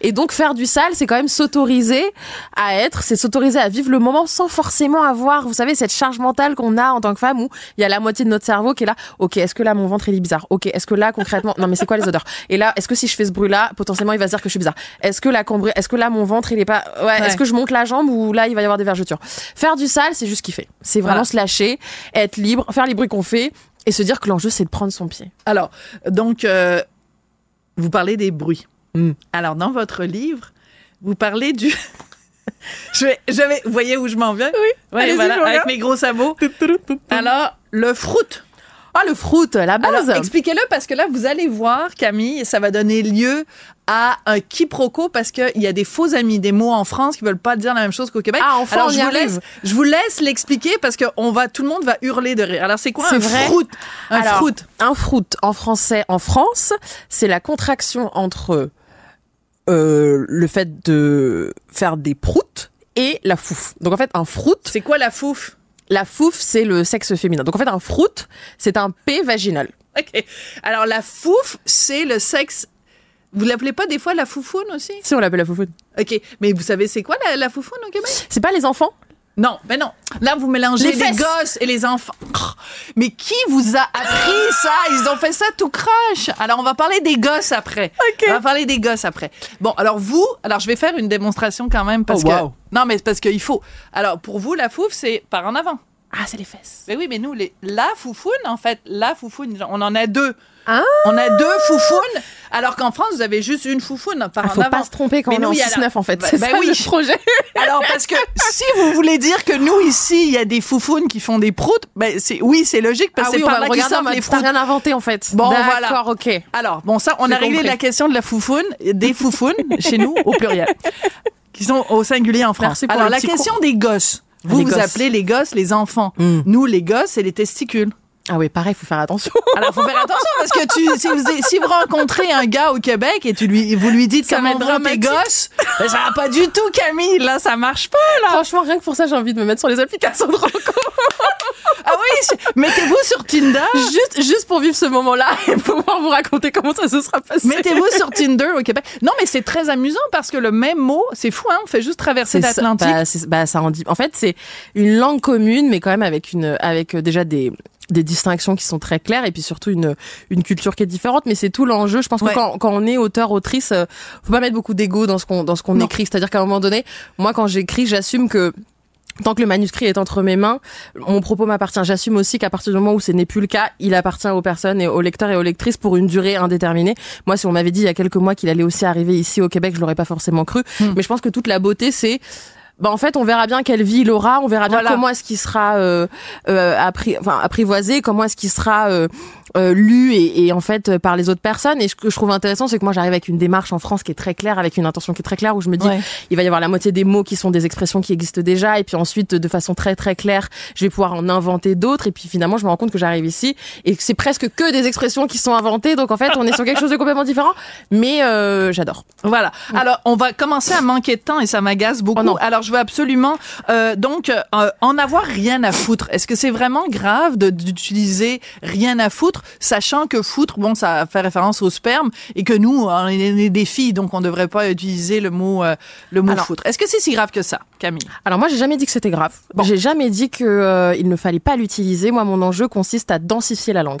Et donc faire du sale, c'est quand même s'autoriser à être, c'est s'autoriser à vivre le moment sans forcément avoir, vous savez, cette charge mentale qu'on a en tant que femme où il y a la moitié de notre cerveau qui est là. Ok, est-ce que là mon ventre il est bizarre? Ok, est-ce que là concrètement, non mais c'est quoi les odeurs? Et là, est-ce que si je fais ce bruit là, potentiellement il va se dire que je suis bizarre? Est-ce que la est-ce que là mon ventre il est pas, ouais, est-ce que je monte la jambe ou là il va y avoir des vergetures? Faire du sale, c'est juste kiffer. C'est vraiment se lâcher, être libre, faire les bruits qu'on fait et se dire que l'enjeu c'est de prendre son pied. Alors, donc, euh, vous parlez des bruits. Hmm. Alors, dans votre livre, vous parlez du. je vais, je vais, vous voyez où je m'en viens? Oui. voilà, avec mes gros sabots. Alors, le fruit. Ah, le fruit, la base. expliquez-le parce que là, vous allez voir, Camille, ça va donner lieu à un quiproquo parce qu'il y a des faux amis, des mots en France qui veulent pas dire la même chose qu'au Québec. Ah, enfin, Alors, on je y vous arrive. laisse, je vous laisse l'expliquer parce que on va, tout le monde va hurler de rire. Alors, c'est quoi un vrai. fruit? Un Alors, fruit. Un fruit en français, en France, c'est la contraction entre euh, le fait de faire des proutes et la fouf. Donc en fait, un fruit, C'est quoi la fouf? La fouf, c'est le sexe féminin. Donc en fait, un fruit, c'est un P vaginal. OK. Alors, la fouf, c'est le sexe. Vous l'appelez pas des fois la foufoune aussi? Si on l'appelle la foufoune. OK. Mais vous savez, c'est quoi la, la foufoune au Québec? C'est pas les enfants? Non, mais non. Là, vous mélangez Les gosses et les enfants. Mais qui vous a appris ça? Ils ont fait ça tout croche. Alors, on va parler des gosses après. On va parler des gosses après. Bon, alors vous, alors je vais faire une démonstration quand même parce Oh, que... wow. Non, mais parce qu'il faut. Alors, pour vous, la fouf, c'est par en avant. Ah, c'est les fesses. Mais oui, mais nous, les, la foufoune, en fait, la foufoune, on en a deux. Ah. On a deux foufounes, alors qu'en France, vous avez juste une foufoune par Ah, en faut avant. pas se tromper quand Mais on est en il y a 6-9 la- en fait. Bah- c'est bah ça oui. le projet. Alors, parce que si vous voulez dire que nous, ici, il y a des foufounes qui font des proutes, ben, c'est, oui, c'est logique, parce ah que oui, c'est on par là qu'ils sortent les t'as proutes. rien inventé en fait. Bon, D'accord, voilà. ok. Alors, bon, ça, on J'ai a réglé compris. la question de la foufoune, des foufounes, chez nous, au pluriel, qui sont au singulier en France. Merci pour Alors, la question des gosses. Vous, Les vous gosses. appelez les gosses les enfants. Mm. Nous, les gosses, c'est les testicules. Ah oui, pareil, faut faire attention. Alors, faut faire attention parce que tu, si vous, si vous rencontrez un gars au Québec et tu lui, vous lui dites Ça comment vont tes gosses, ben, ça va pas du tout, Camille. Là, ça marche pas, là. Franchement, rien que pour ça, j'ai envie de me mettre sur les applications de rencontre. Ah oui, mettez-vous sur Tinder. juste, juste pour vivre ce moment-là et pouvoir vous raconter comment ça se sera passé. Mettez-vous sur Tinder au Québec. Non, mais c'est très amusant parce que le même mot, c'est fou, hein. On fait juste traverser ça, l'Atlantique. bah, bah, ça en dit. En fait, c'est une langue commune, mais quand même avec une, avec euh, déjà des des distinctions qui sont très claires et puis surtout une une culture qui est différente mais c'est tout l'enjeu je pense Ouais. que quand, quand on est auteur autrice euh, faut pas mettre beaucoup d'ego dans ce qu'on dans ce qu'on écrit c'est-à-dire qu'à un moment donné moi quand j'écris j'assume que Tant que le manuscrit est entre mes mains, mon propos m'appartient. J'assume aussi qu'à partir du moment où ce n'est plus le cas, il appartient aux personnes et aux lecteurs et aux lectrices pour une durée indéterminée. Moi, si on m'avait dit il y a quelques mois qu'il allait aussi arriver ici au Québec, je l'aurais pas forcément cru. Hmm. Mais je pense que toute la beauté, c'est bah en fait, on verra bien quelle vie il aura, on verra bien Voilà. comment est-ce qu'il sera euh, euh, appri- enfin, apprivoisé, comment est-ce qu'il sera euh, euh, lu et, et en fait euh, par les autres personnes. Et ce que je trouve intéressant, c'est que moi j'arrive avec une démarche en France qui est très claire, avec une intention qui est très claire, où je me dis Ouais. il va y avoir la moitié des mots qui sont des expressions qui existent déjà, et puis ensuite de façon très très claire, je vais pouvoir en inventer d'autres, et puis finalement je me rends compte que j'arrive ici et que c'est presque que des expressions qui sont inventées, donc en fait on est sur quelque chose de complètement différent, mais euh, j'adore. Voilà. Alors, on va commencer à manquer de temps et ça m'agace beaucoup. Oh non. Alors, je veux absolument, euh, donc, euh, en avoir rien à foutre. Est-ce que c'est vraiment grave d'utiliser rien à foutre, sachant que foutre, bon, ça fait référence au sperme et que nous, on est des filles, donc on devrait pas utiliser le mot, euh, le mot Alors- foutre. Est-ce que c'est si grave que ça, Camille? Alors moi j'ai jamais dit que c'était grave. J'ai jamais dit que euh, il ne fallait pas l'utiliser. Moi mon enjeu consiste à densifier la langue.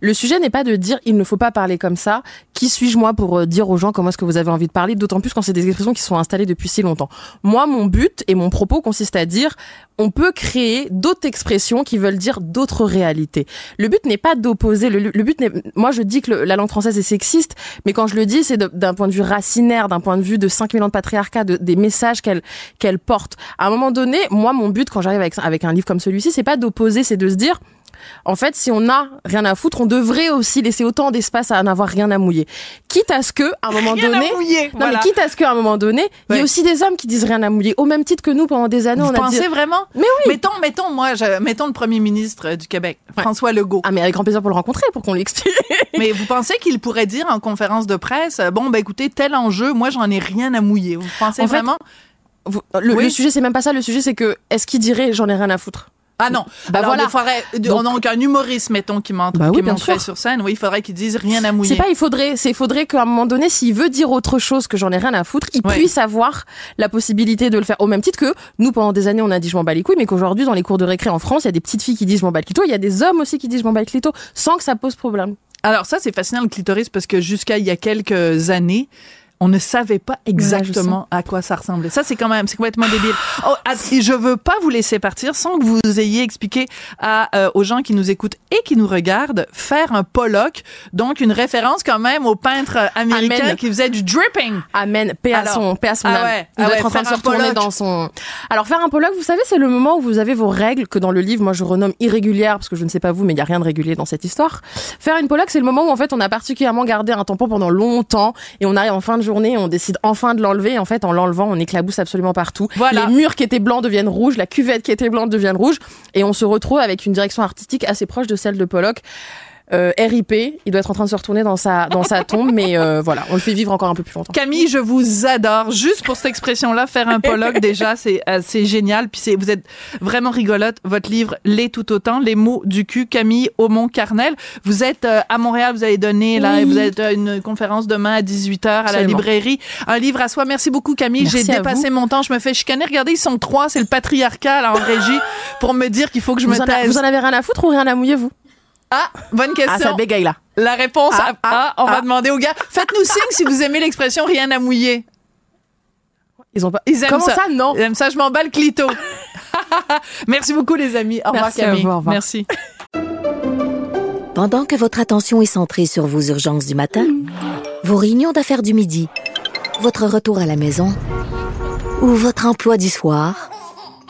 Le sujet n'est pas de dire il ne faut pas parler comme ça. Qui suis-je moi pour euh, dire aux gens comment est-ce que vous avez envie de parler? D'autant plus quand c'est des expressions qui sont installées depuis si longtemps. Moi mon but et mon propos consiste à dire on peut créer d'autres expressions qui veulent dire d'autres réalités. Le but n'est pas d'opposer. Le, but n'est. Moi je dis que la langue française est sexiste, mais quand je le dis c'est d'un point de vue racinaire, d'un point de vue de 5000 ans de patriarcat, de- des messages qu'elle qu'elle porte. À un moment donné, moi, mon but quand j'arrive avec, avec un livre comme celui-ci, c'est pas d'opposer, c'est de se dire, en fait, si on a rien à foutre, on devrait aussi laisser autant d'espace à n'avoir rien à mouiller. Quitte à ce que, à un moment Rien donné, à mouiller. non voilà. mais quitte à ce qu'à un moment donné, il y a aussi des hommes qui disent rien à mouiller, au même titre que nous pendant des années, Vous on a pensez dit. vraiment? Mais oui. Mettons, mettons, moi, je- mettons le premier ministre euh, du Québec, François Legault. Ah mais avec grand plaisir pour le rencontrer, pour qu'on l'explique. Mais vous pensez qu'il pourrait dire en conférence de presse, euh, bon, ben écoutez, tel enjeu, moi, j'en ai rien à mouiller. Vous pensez En fait, vraiment? Vous- Le, Oui. le sujet c'est même pas ça, le sujet c'est que est-ce qu'il dirait j'en ai rien à foutre Ah non. Bah Alors, voilà. il faudrait, Donc- donc, un humoriste, mettons, qui, montre, Bah oui, qui sur scène, oui, il faudrait qu'il dise rien à mouiller. C'est pas il faudrait, c'est il faudrait qu'à un moment donné, s'il veut dire autre chose que j'en ai rien à foutre, il Ouais. puisse avoir la possibilité de le faire. Au même titre que nous, pendant des années, on a dit je m'en bats les couilles, mais qu'aujourd'hui, dans les cours de récré en France, il y a des petites filles qui disent je m'en bats le clito, il y a des hommes aussi qui disent je m'en bats le clito, sans que ça pose problème. Alors ça, c'est fascinant le clitoris parce que jusqu'à il y a quelques années, On ne savait pas exactement à quoi ça ressemblait. Ça, c'est quand même, c'est complètement débile. Oh, et je veux pas vous laisser partir sans que vous ayez expliqué à, euh, aux gens qui nous écoutent et qui nous regardent faire un Pollock, donc une référence quand même au peintre américain qui faisait du dripping. Amen. Paix à son, paix à son ah ouais, Il ah être en train de se retourner dans son. Alors faire un Pollock, vous savez, c'est le moment où vous avez vos règles que dans le livre, moi je renomme irrégulières parce que je ne sais pas vous, mais il y a rien de régulier dans cette histoire. Faire une Pollock, c'est le moment où en fait on a particulièrement gardé un tampon pendant longtemps et on arrive en fin de journée, on décide enfin de l'enlever. En fait, en l'enlevant, on éclabousse absolument partout. Voilà. Les murs qui étaient blancs deviennent rouges, la cuvette qui était blanche devient rouge, et on se retrouve avec une direction artistique assez proche de celle de Pollock. Euh, RIP, il doit être en train de se retourner dans sa dans sa tombe, mais euh, voilà, on le fait vivre encore un peu plus longtemps. Camille, je vous adore. Juste pour cette expression-là, faire un Pollock déjà, c'est euh, c'est génial. Puis c'est vous êtes vraiment rigolote. Votre livre l'est tout autant. Les mots du cul. Camille Aumont Carnel. Vous êtes à Montréal. Vous avez donné là, vous êtes une conférence demain à 18 h à la librairie. Un livre à soi. Merci beaucoup Camille. J'ai dépassé mon temps. Je me fais chicaner. Regardez, ils sont trois. C'est le patriarcat là en régie pour me dire qu'il faut que je vous me taise. vous en avez rien à foutre ou rien à mouiller vous? Ah, bonne question. Ah, ça bégaye là. La réponse, ah, ah, on va demander aux gars. Faites-nous signe si vous aimez l'expression rien à mouiller. Ils ont pas. Ils aiment Comment ça, non? Ils aiment ça, je m'emballe clito. Merci beaucoup, les amis. Au revoir, Camille. Merci. Pendant que votre attention est centrée sur vos urgences du matin, vos réunions d'affaires du midi, votre retour à la maison ou votre emploi du soir,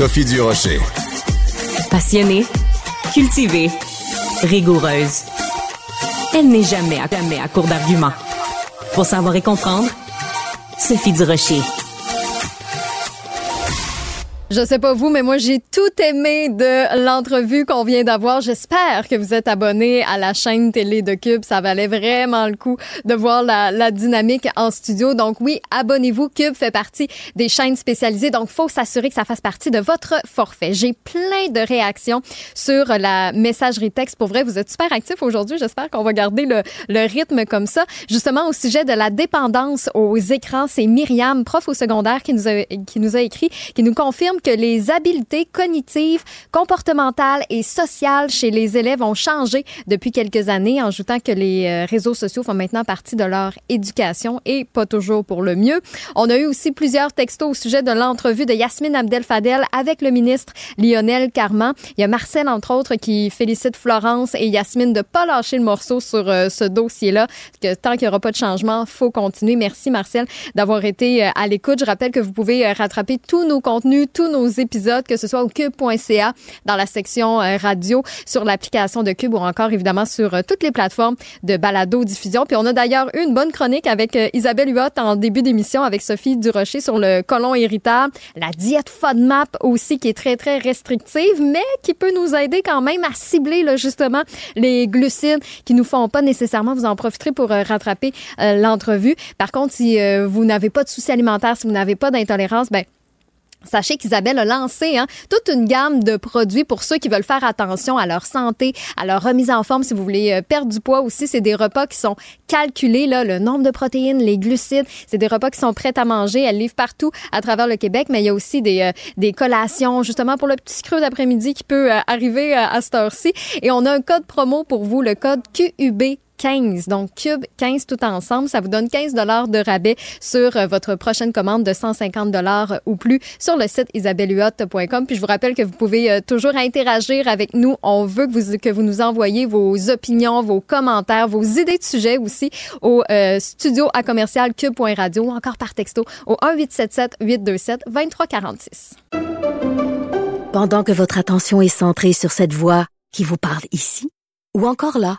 Sophie Durocher. Passionnée, cultivée, rigoureuse. Elle n'est jamais à, jamais à court d'arguments. Pour savoir et comprendre, Sophie Durocher. Je sais pas vous, mais moi j'ai tout aimé de l'entrevue qu'on vient d'avoir. J'espère que vous êtes abonnés à la chaîne télé de Cube. Ça valait vraiment le coup de voir la, la dynamique en studio. Donc oui, abonnez-vous. Cube fait partie des chaînes spécialisées. Donc faut s'assurer que ça fasse partie de votre forfait. J'ai plein de réactions sur la messagerie texte. Pour vrai, vous êtes super actifs aujourd'hui. J'espère qu'on va garder le, le rythme comme ça. Justement au sujet de la dépendance aux écrans, c'est Myriam, prof au secondaire, qui nous a, qui nous a écrit, qui nous confirme que les habiletés cognitives, comportementales et sociales chez les élèves ont changé depuis quelques années, en ajoutant que les euh, réseaux sociaux font maintenant partie de leur éducation et pas toujours pour le mieux. On a eu aussi plusieurs textos au sujet de l'entrevue de Yasmine Abdel-Fadel avec le ministre Lionel Carman. Il y a Marcel, entre autres, qui félicite Florence et Yasmine de pas lâcher le morceau sur euh, ce dossier-là, que tant qu'il n'y aura pas de changement, faut continuer. Merci, Marcel, d'avoir été euh, à l'écoute. Je rappelle que vous pouvez rattraper tous nos contenus, tous nos épisodes, que ce soit au cube.ca dans la section euh, radio, sur l'application de Cube ou encore évidemment sur euh, toutes les plateformes de balado diffusion. Puis on a d'ailleurs eu une bonne chronique avec euh, Isabelle Huot en début d'émission avec Sophie Durocher sur le colon irritable, la diète FODMAP aussi qui est très très restrictive, mais qui peut nous aider quand même à cibler là, justement les glucides qui nous font pas nécessairement. Vous en profiterez pour rattraper l'entrevue. Par contre, si vous n'avez pas de soucis alimentaires, si vous n'avez pas d'intolérance, ben Sachez qu'Isabelle a lancé hein, toute une gamme de produits pour ceux qui veulent faire attention à leur santé, à leur remise en forme. Si vous voulez euh, perdre du poids aussi, c'est des repas qui sont calculés, là, le nombre de protéines, les glucides. C'est des repas qui sont prêts à manger. Elle livre partout à travers le Québec, mais il y a aussi des, euh, des collations, justement pour le petit creux d'après-midi qui peut euh, arriver à cette heure-ci. Et on a un code promo pour vous, le code QUB 15. Donc, Cube 15 tout ensemble, ça vous donne 15 dollars de rabais sur euh, votre prochaine commande de 150 dollars ou plus sur le site isabelluot.com. Puis je vous rappelle que vous pouvez euh, toujours interagir avec nous. On veut que vous, que vous nous envoyiez vos opinions, vos commentaires, vos idées de sujets aussi au euh, studio à commercial cube.radio ou encore par texto au 1877 827 2346. Pendant que votre attention est centrée sur cette voix qui vous parle ici ou encore là.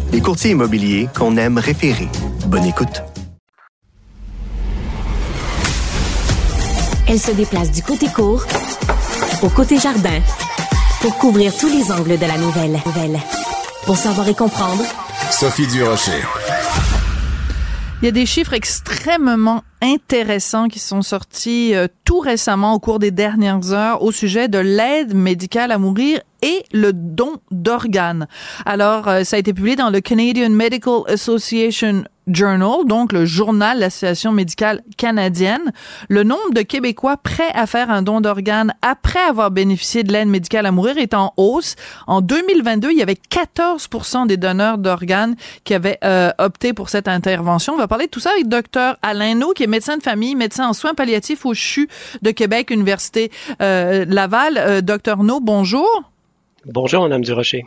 les courtiers immobiliers qu'on aime référer. Bonne écoute. Elle se déplace du côté court au côté jardin pour couvrir tous les angles de la nouvelle. nouvelle. Pour savoir et comprendre, Sophie Durocher. Il y a des chiffres extrêmement intéressants qui sont sortis euh, tout récemment au cours des dernières heures au sujet de l'aide médicale à mourir et le don d'organes. Alors, euh, ça a été publié dans le Canadian Medical Association Journal, donc le journal de l'Association médicale canadienne. Le nombre de Québécois prêts à faire un don d'organes après avoir bénéficié de l'aide médicale à mourir est en hausse. En 2022, il y avait 14% des donneurs d'organes qui avaient euh, opté pour cette intervention. On va parler de tout ça avec Dr Alain No, qui est médecin de famille, médecin en soins palliatifs au CHU de Québec, Université euh, Laval. Euh, Dr No, bonjour. Bonjour, Madame Durocher.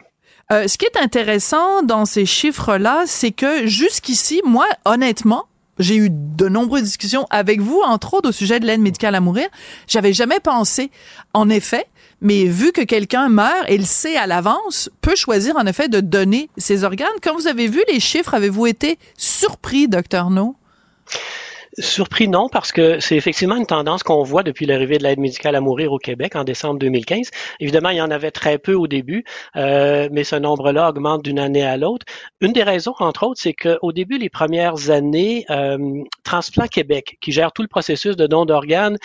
Euh, ce qui est intéressant dans ces chiffres-là, c'est que jusqu'ici, moi, honnêtement, j'ai eu de nombreuses discussions avec vous, entre autres au sujet de l'aide médicale à mourir. J'avais jamais pensé, en effet, mais vu que quelqu'un meurt et le sait à l'avance, peut choisir en effet de donner ses organes. Quand vous avez vu les chiffres, avez-vous été surpris, docteur No? Surpris, non, parce que c'est effectivement une tendance qu'on voit depuis l'arrivée de l'aide médicale à mourir au Québec en décembre 2015. Évidemment, il y en avait très peu au début, euh, mais ce nombre-là augmente d'une année à l'autre. Une des raisons, entre autres, c'est qu'au début, les premières années, euh, Transplant Québec, qui gère tout le processus de don d'organes,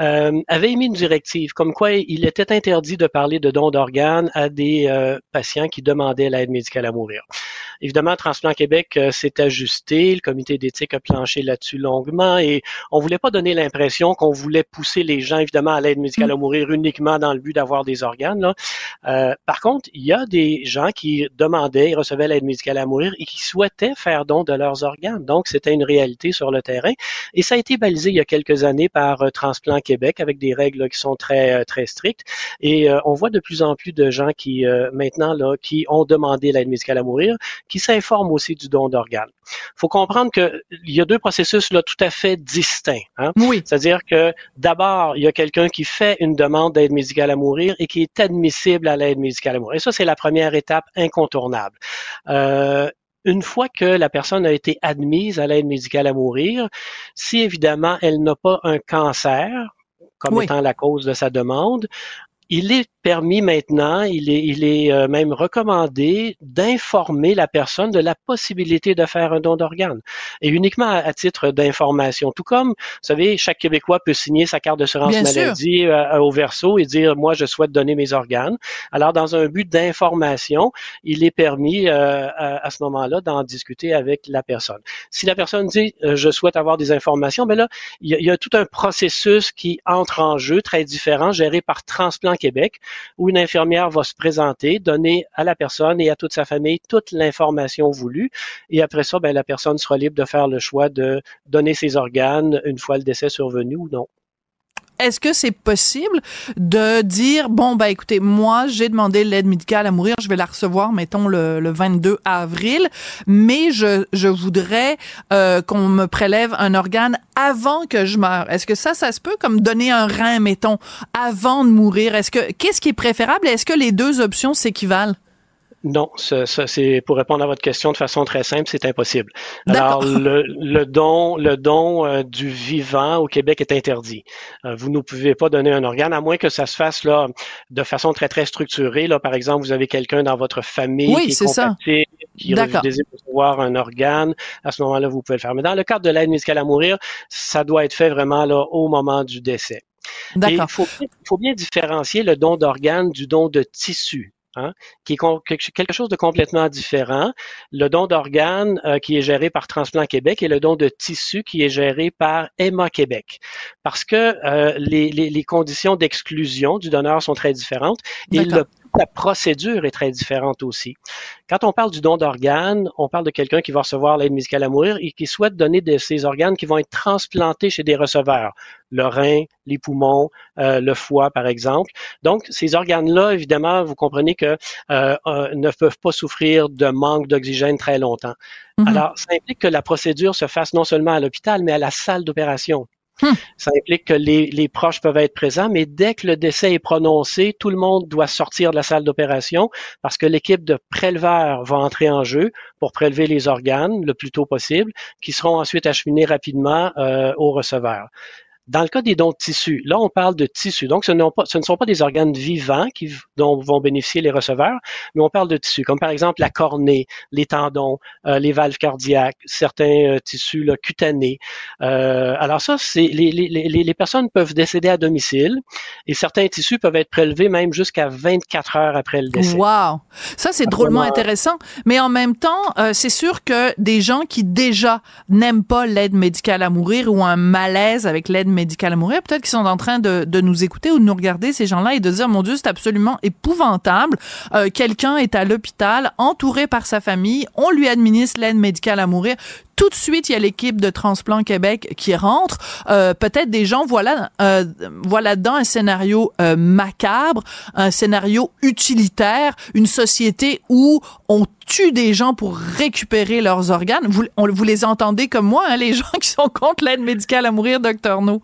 euh, avait émis une directive comme quoi il était interdit de parler de don d'organes à des patients qui demandaient l'aide médicale à mourir. Évidemment, Transplant Québec euh, s'est ajusté, le comité d'éthique a planché là-dessus longuement et on voulait pas donner l'impression qu'on voulait pousser les gens, évidemment, à l'aide médicale à mm. mourir uniquement dans le but d'avoir des organes. Là. Euh, par contre, il y a des gens qui demandaient et recevaient l'aide médicale à mourir et qui souhaitaient faire don de leurs organes. Donc, c'était une réalité sur le terrain. Et ça a été balisé il y a quelques années par euh, Transplant Québec avec des règles qui sont très, très strictes. Et on voit de plus en plus de gens qui, maintenant, là, qui ont demandé l'aide médicale à mourir, qui s'informent aussi du don d'organes. Il faut comprendre qu'il y a deux processus là tout à fait distincts. Hein? Oui. C'est-à-dire que d'abord, il y a quelqu'un qui fait une demande d'aide médicale à mourir et qui est admissible à l'aide médicale à mourir. Et ça, c'est la première étape incontournable. Euh, une fois que la personne a été admise à l'aide médicale à mourir, si évidemment elle n'a pas un cancer, comme étant la cause de sa demande, il est permis maintenant, il est, il est euh, même recommandé d'informer la personne de la possibilité de faire un don d'organes. Et uniquement à, titre d'information. Tout comme, vous savez, chaque Québécois peut signer sa carte d'assurance maladie euh, au verso et dire, moi, je souhaite donner mes organes. Alors, dans un but d'information, il est permis euh, à, ce moment-là d'en discuter avec la personne. Si la personne dit, je souhaite avoir des informations, ben là, il y, a, il y a tout un processus qui entre en jeu très différent, géré par Transplant Québec, où une infirmière va se présenter, donner à la personne et à toute sa famille toute l'information voulue. Et après ça, ben, la personne sera libre de faire le choix de donner ses organes une fois le décès survenu ou non. Est-ce que c'est possible de dire bon bah écoutez moi j'ai demandé l'aide médicale à mourir je vais la recevoir mettons le, le 22 avril mais je, je voudrais euh, qu'on me prélève un organe avant que je meure. Est-ce que ça ça se peut comme donner un rein mettons avant de mourir? Est-ce que qu'est-ce qui est préférable est-ce que les deux options s'équivalent? Non, ça, c'est pour répondre à votre question de façon très simple, c'est impossible. Alors le, le, don, le don euh, du vivant au Québec est interdit. Euh, vous ne pouvez pas donner un organe à moins que ça se fasse là de façon très très structurée. Là, par exemple, vous avez quelqu'un dans votre famille qui est, compatible, qui désire recevoir un organe. À ce moment-là, vous pouvez le faire. Mais dans le cadre de l'aide médicale à mourir, ça doit être fait vraiment là au moment du décès. Il faut, faut bien différencier le don d'organes du don de tissu. Hein, qui est quelque chose de complètement différent. Le don d'organes euh, qui est géré par Transplant Québec et le don de tissu qui est géré par Emma Québec. Parce que euh, les, conditions d'exclusion du donneur sont très différentes. La procédure est très différente aussi. Quand on parle du don d'organes, on parle de quelqu'un qui va recevoir l'aide médicale à mourir et qui souhaite donner de ses organes qui vont être transplantés chez des receveurs, le rein, les poumons, euh, le foie, par exemple. Donc, ces organes-là, évidemment, vous comprenez que euh, euh, ne peuvent pas souffrir de manque d'oxygène très longtemps. Mm-hmm. Alors, ça implique que la procédure se fasse non seulement à l'hôpital, mais à la salle d'opération. Hmm. Ça implique que les, proches peuvent être présents, mais dès que le décès est prononcé, tout le monde doit sortir de la salle d'opération parce que l'équipe de préleveurs va entrer en jeu pour prélever les organes le plus tôt possible, qui seront ensuite acheminés rapidement euh, au receveur. Dans le cas des dons de tissus, là, on parle de tissus. Donc, ce, pas, ce ne sont pas des organes vivants qui, dont vont bénéficier les receveurs, mais on parle de tissus, comme par exemple la cornée, les tendons, euh, les valves cardiaques, certains euh, tissus là, cutanés. Euh, alors ça, c'est les, les, les, les, personnes peuvent décéder à domicile et certains tissus peuvent être prélevés même jusqu'à 24 heures après le décès. Wow! Ça, c'est drôlement intéressant. Mais en même temps, c'est sûr que des gens qui déjà n'aiment pas l'aide médicale à mourir ou un malaise avec l'aide médicale à mourir, peut-être qu'ils sont en train de, de, nous écouter ou de nous regarder, ces gens-là, et de dire, mon Dieu, c'est absolument épouvantable. Euh, quelqu'un est à l'hôpital, entouré par sa famille, on lui administre l'aide médicale à mourir tout de suite, il y a l'équipe de Transplant Québec qui rentre. Euh, peut-être des gens voilà euh, voilà dans un scénario euh, macabre, un scénario utilitaire, une société où on tue des gens pour récupérer leurs organes. Vous, on, vous les entendez comme moi, hein, les gens qui sont contre l'aide médicale à mourir, docteur No.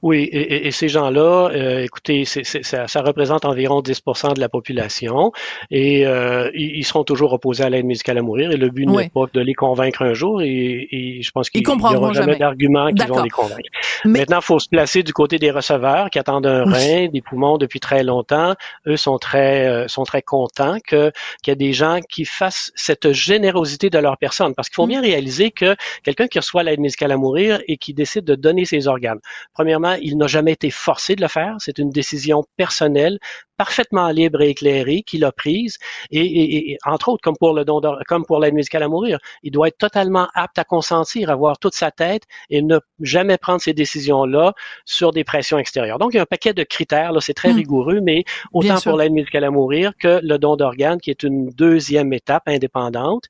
Oui, et, et ces gens-là, euh, écoutez, ça, ça, représente environ 10% de la population et euh, ils, seront toujours opposés à l'aide médicale à mourir et le but n'est pas de les convaincre un jour et, et je pense qu'il n'y aura jamais, d'arguments qui vont les convaincre. Maintenant, il faut se placer du côté des receveurs qui attendent un rein, des poumons depuis très longtemps. Eux sont très euh, sont très contents que qu'il y ait des gens qui fassent cette générosité de leur personne parce qu'il faut mm. bien réaliser que quelqu'un qui reçoit l'aide médicale à mourir et qui décide de donner ses organes, premièrement il n'a jamais été forcé de le faire. C'est une décision personnelle parfaitement libre et éclairée qu'il a prise. Et, entre autres, comme pour le don comme pour l'aide médicale à mourir, il doit être totalement apte à consentir, avoir toute sa tête et ne jamais prendre ces décisions-là sur des pressions extérieures. Donc, il y a un paquet de critères, là, c'est très hmm. rigoureux, mais autant pour l'aide médicale à mourir que le don d'organes, qui est une deuxième étape indépendante.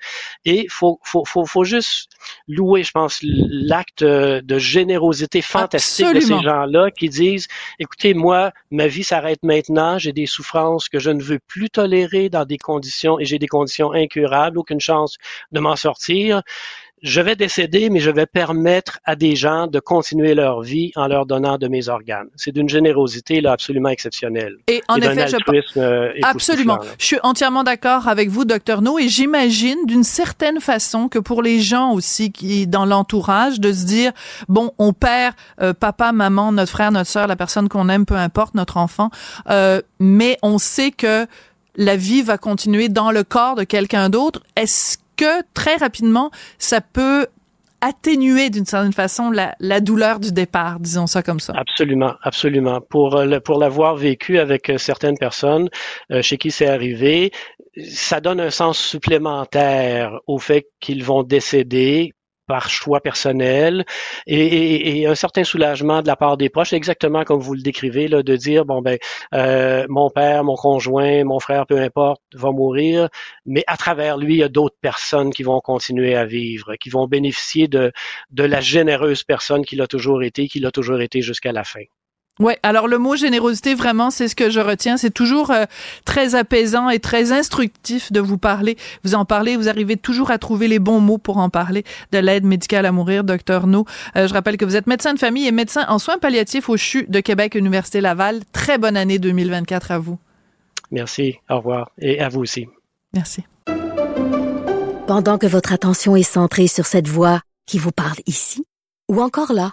Et faut, faut, faut, faut juste louer, je pense, l'acte de générosité fantastique de ces gens-là qui disent, écoutez, moi, ma vie s'arrête maintenant, j'ai des souffrances que je ne veux plus tolérer dans des conditions et j'ai des conditions incurables, aucune chance de m'en sortir je vais décéder, mais je vais permettre à des gens de continuer leur vie en leur donnant de mes organes. C'est d'une générosité là absolument exceptionnelle. Et en effet, je euh, absolument. Je suis entièrement d'accord avec vous, docteur No, et j'imagine d'une certaine façon que pour les gens aussi qui dans l'entourage, de se dire bon, on perd euh, papa, maman, notre frère, notre sœur, la personne qu'on aime, peu importe, notre enfant, euh, mais on sait que la vie va continuer dans le corps de quelqu'un d'autre. Est-ce que très rapidement, ça peut atténuer d'une certaine façon la, douleur du départ, disons ça comme ça. Absolument, absolument. Pour euh, l'avoir vécu avec euh, certaines personnes euh, chez qui c'est arrivé, ça donne un sens supplémentaire au fait qu'ils vont décéder par choix personnel et, un certain soulagement de la part des proches, exactement comme vous le décrivez, là, de dire bon ben euh, mon père, mon conjoint, mon frère, peu importe, va mourir, mais à travers lui, il y a d'autres personnes qui vont continuer à vivre, qui vont bénéficier de, de la généreuse personne qu'il a toujours été, qu'il a toujours été jusqu'à la fin. Ouais, alors le mot générosité, vraiment, c'est ce que je retiens. C'est toujours euh, très apaisant et très instructif de vous parler. Vous en parlez, vous arrivez toujours à trouver les bons mots pour en parler de l'aide médicale à mourir, docteur No. Euh, je rappelle que vous êtes médecin de famille et médecin en soins palliatifs au CHU de Québec, Université Laval. Très bonne année 2024 à vous. Merci, au revoir. Et à vous aussi. Merci. Pendant que votre attention est centrée sur cette voix qui vous parle ici, ou encore là,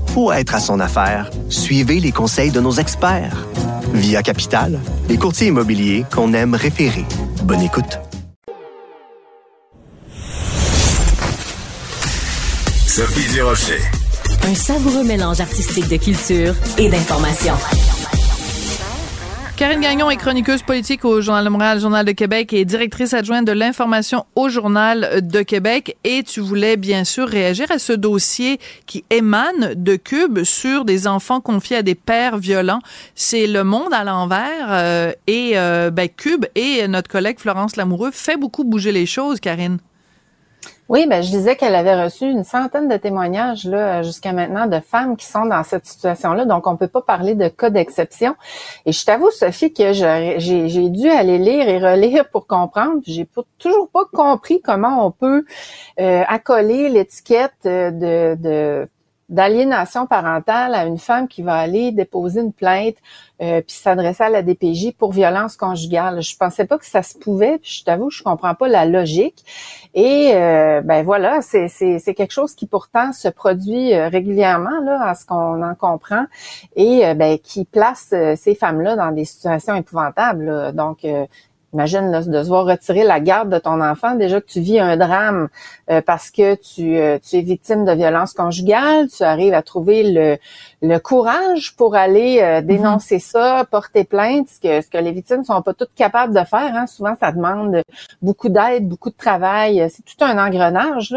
pour être à son affaire, suivez les conseils de nos experts. Via Capital, les courtiers immobiliers qu'on aime référer. Bonne écoute. Sophie Durocher. Un savoureux mélange artistique de culture et d'information. Karine Gagnon est chroniqueuse politique au Journal de Montréal, Journal de Québec et directrice adjointe de l'information au Journal de Québec. Et tu voulais bien sûr réagir à ce dossier qui émane de Cube sur des enfants confiés à des pères violents. C'est le monde à l'envers euh, et euh, ben, Cube et notre collègue Florence Lamoureux fait beaucoup bouger les choses, Karine. Oui, ben, je disais qu'elle avait reçu une centaine de témoignages là jusqu'à maintenant de femmes qui sont dans cette situation-là. Donc, on peut pas parler de cas d'exception. Et je t'avoue, Sophie, que j'ai dû aller lire et relire pour comprendre. J'ai toujours pas compris comment on peut euh, accoler l'étiquette de, de d'aliénation parentale à une femme qui va aller déposer une plainte euh, puis s'adresser à la DPJ pour violence conjugale. Je pensais pas que ça se pouvait, puis je t'avoue, je comprends pas la logique. Et euh, ben voilà, c'est, c'est, quelque chose qui pourtant se produit euh, régulièrement là, à ce qu'on en comprend, et ben qui place ces femmes-là dans des situations épouvantables. Donc Imagine là, de se voir retirer la garde de ton enfant. Déjà que tu vis un drame euh, parce que tu, euh, tu es victime de violence conjugale, tu arrives à trouver le, le courage pour aller euh, mhm. dénoncer ça, porter plainte, ce que, ce que les victimes sont pas toutes capables de faire. Hein. Souvent, ça demande beaucoup d'aide, beaucoup de travail. C'est tout un engrenage.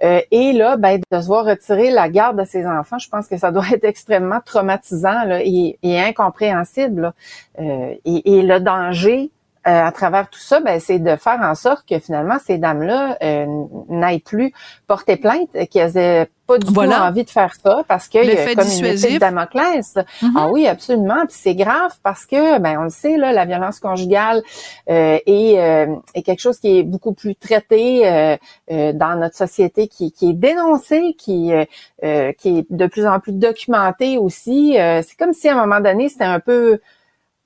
et là, ben, de se voir retirer la garde de ses enfants, je pense que ça doit être extrêmement traumatisant là, et, et, incompréhensible. et, et le danger euh, à travers tout ça, ben, c'est de faire en sorte que finalement ces dames-là euh, n'aillent plus porter plainte, qu'elles aient pas du tout envie de faire ça parce qu'il y a comme une épée de Damoclès. Mm-hmm. Ah oui, absolument. Puis c'est grave parce que, ben, on le sait là, la violence conjugale euh, est, est, quelque chose qui est beaucoup plus traité dans notre société, qui, qui est dénoncé, qui qui est de plus en plus documenté aussi. c'est comme si à un moment donné c'était un peu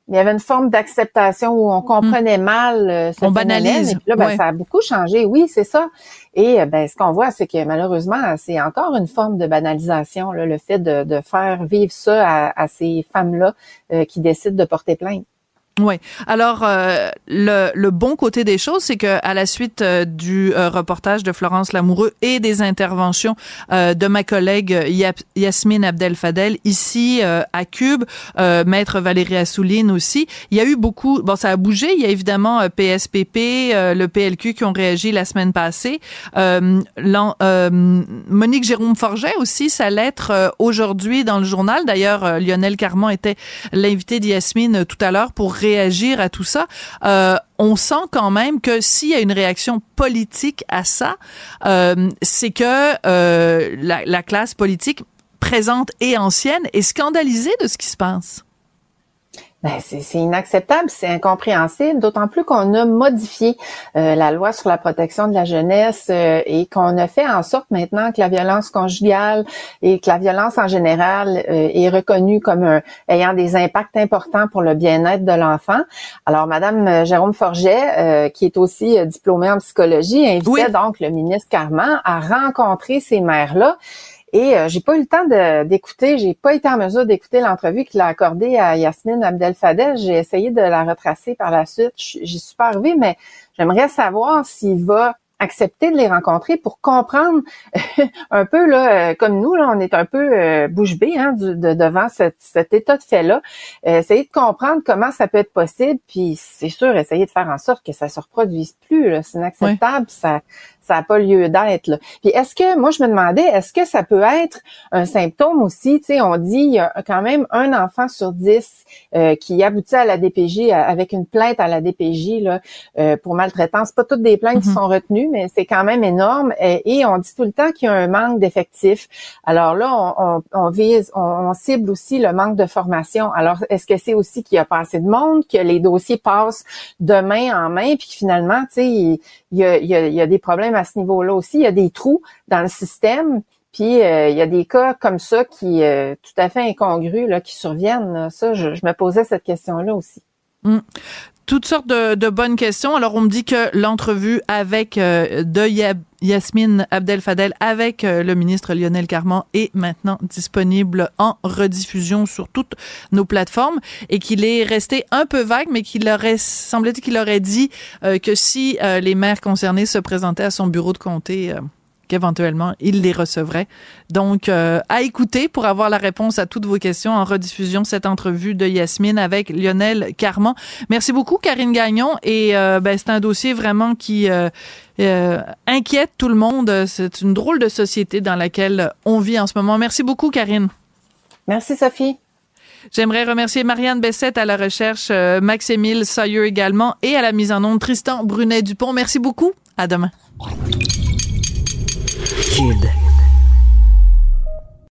il y avait une forme d'acceptation où on comprenait mm. mal euh, ce on banalise. Et puis là, ben, ça a beaucoup changé. Oui, c'est ça. Et euh, ben, ce qu'on voit, c'est que malheureusement, c'est encore une forme de banalisation, là, le fait de, de, faire vivre ça à, ces femmes-là euh, qui décident de porter plainte. Oui. Alors euh, le, le, bon côté des choses, c'est que à la suite euh, du euh, reportage de Florence Lamoureux et des interventions de ma collègue Yasmine Abdel Fadel ici à Cube, maître Valérie Assouline aussi, il y a eu beaucoup. Bon, ça a bougé. Il y a évidemment PSPP, le PLQ qui ont réagi la semaine passée. Monique Jérôme Forget aussi, sa lettre aujourd'hui dans le journal. D'ailleurs, Lionel Carmon était l'invité d'Yasmine tout à l'heure pour réagir à tout ça. Euh, on sent quand même que s'il y a une réaction politique à ça, euh, c'est que euh, la, la classe politique présente et ancienne est scandalisée de ce qui se passe. Ben, c'est inacceptable, c'est incompréhensible, d'autant plus qu'on a modifié euh, la loi sur la protection de la jeunesse euh, et qu'on a fait en sorte maintenant que la violence conjugale et que la violence en général euh, est reconnue comme ayant des impacts importants pour le bien-être de l'enfant. Alors, Madame Jérôme Forget, qui est aussi diplômée en psychologie, invitait donc le ministre Carman à rencontrer ces mères-là et euh, j'ai pas eu le temps d'écouter, j'ai pas été en mesure d'écouter l'entrevue qu'il a accordée à Yasmine Abdel Fadel. J'ai essayé de la retracer par la suite. J'y suis pas arrivée, mais j'aimerais savoir s'il va accepter de les rencontrer pour comprendre un peu là, euh, comme nous là, on est un peu euh, bouche bée hein, de, devant cet état de fait là. essayer de comprendre comment ça peut être possible, puis c'est sûr essayer de faire en sorte que ça se reproduise plus. C'est inacceptable, ça ça n'a pas lieu d'être. Puis est-ce que, moi je me demandais, est-ce que ça peut être un symptôme aussi, tu sais, on dit il y a quand même un enfant sur dix euh, qui aboutit à la DPJ avec une plainte à la DPJ là, euh, pour maltraitance. Pas toutes des plaintes qui mm-hmm. sont retenues, mais c'est quand même énorme. Et, on dit tout le temps qu'il y a un manque d'effectifs. Alors là, on, on, vise, on, cible aussi le manque de formation. Alors est-ce que c'est aussi qu'il y a pas assez de monde, que les dossiers passent de main en main, puis que finalement, tu sais, il, y a, il y a des problèmes à ce niveau-là aussi. Il y a des trous dans le système. Puis euh, il y a des cas comme ça qui euh, tout à fait incongrus là, qui surviennent. Ça, je, me posais cette question-là aussi. Hum. Toutes sortes de, bonnes questions. Alors on me dit que l'entrevue avec euh, de Yasmine Abdel Fadel avec le ministre Lionel Carman est maintenant disponible en rediffusion sur toutes nos plateformes et qu'il est resté un peu vague, mais qu'il aurait semblait qu'il aurait dit que si les maires concernés se présentaient à son bureau de comté qu'éventuellement, il les recevrait. Donc, euh, à écouter pour avoir la réponse à toutes vos questions en rediffusion, cette entrevue de Yasmine avec Lionel Carman. Merci beaucoup, Karine Gagnon. Et euh, ben, c'est un dossier vraiment qui euh, inquiète tout le monde. C'est une drôle de société dans laquelle on vit en ce moment. Merci beaucoup, Karine. Merci, Sophie. J'aimerais remercier Marianne Bessette à la recherche, Max-Émile Sayer également, et à la mise en onde, Tristan Brunet-Dupont. Merci beaucoup. À demain. Kid.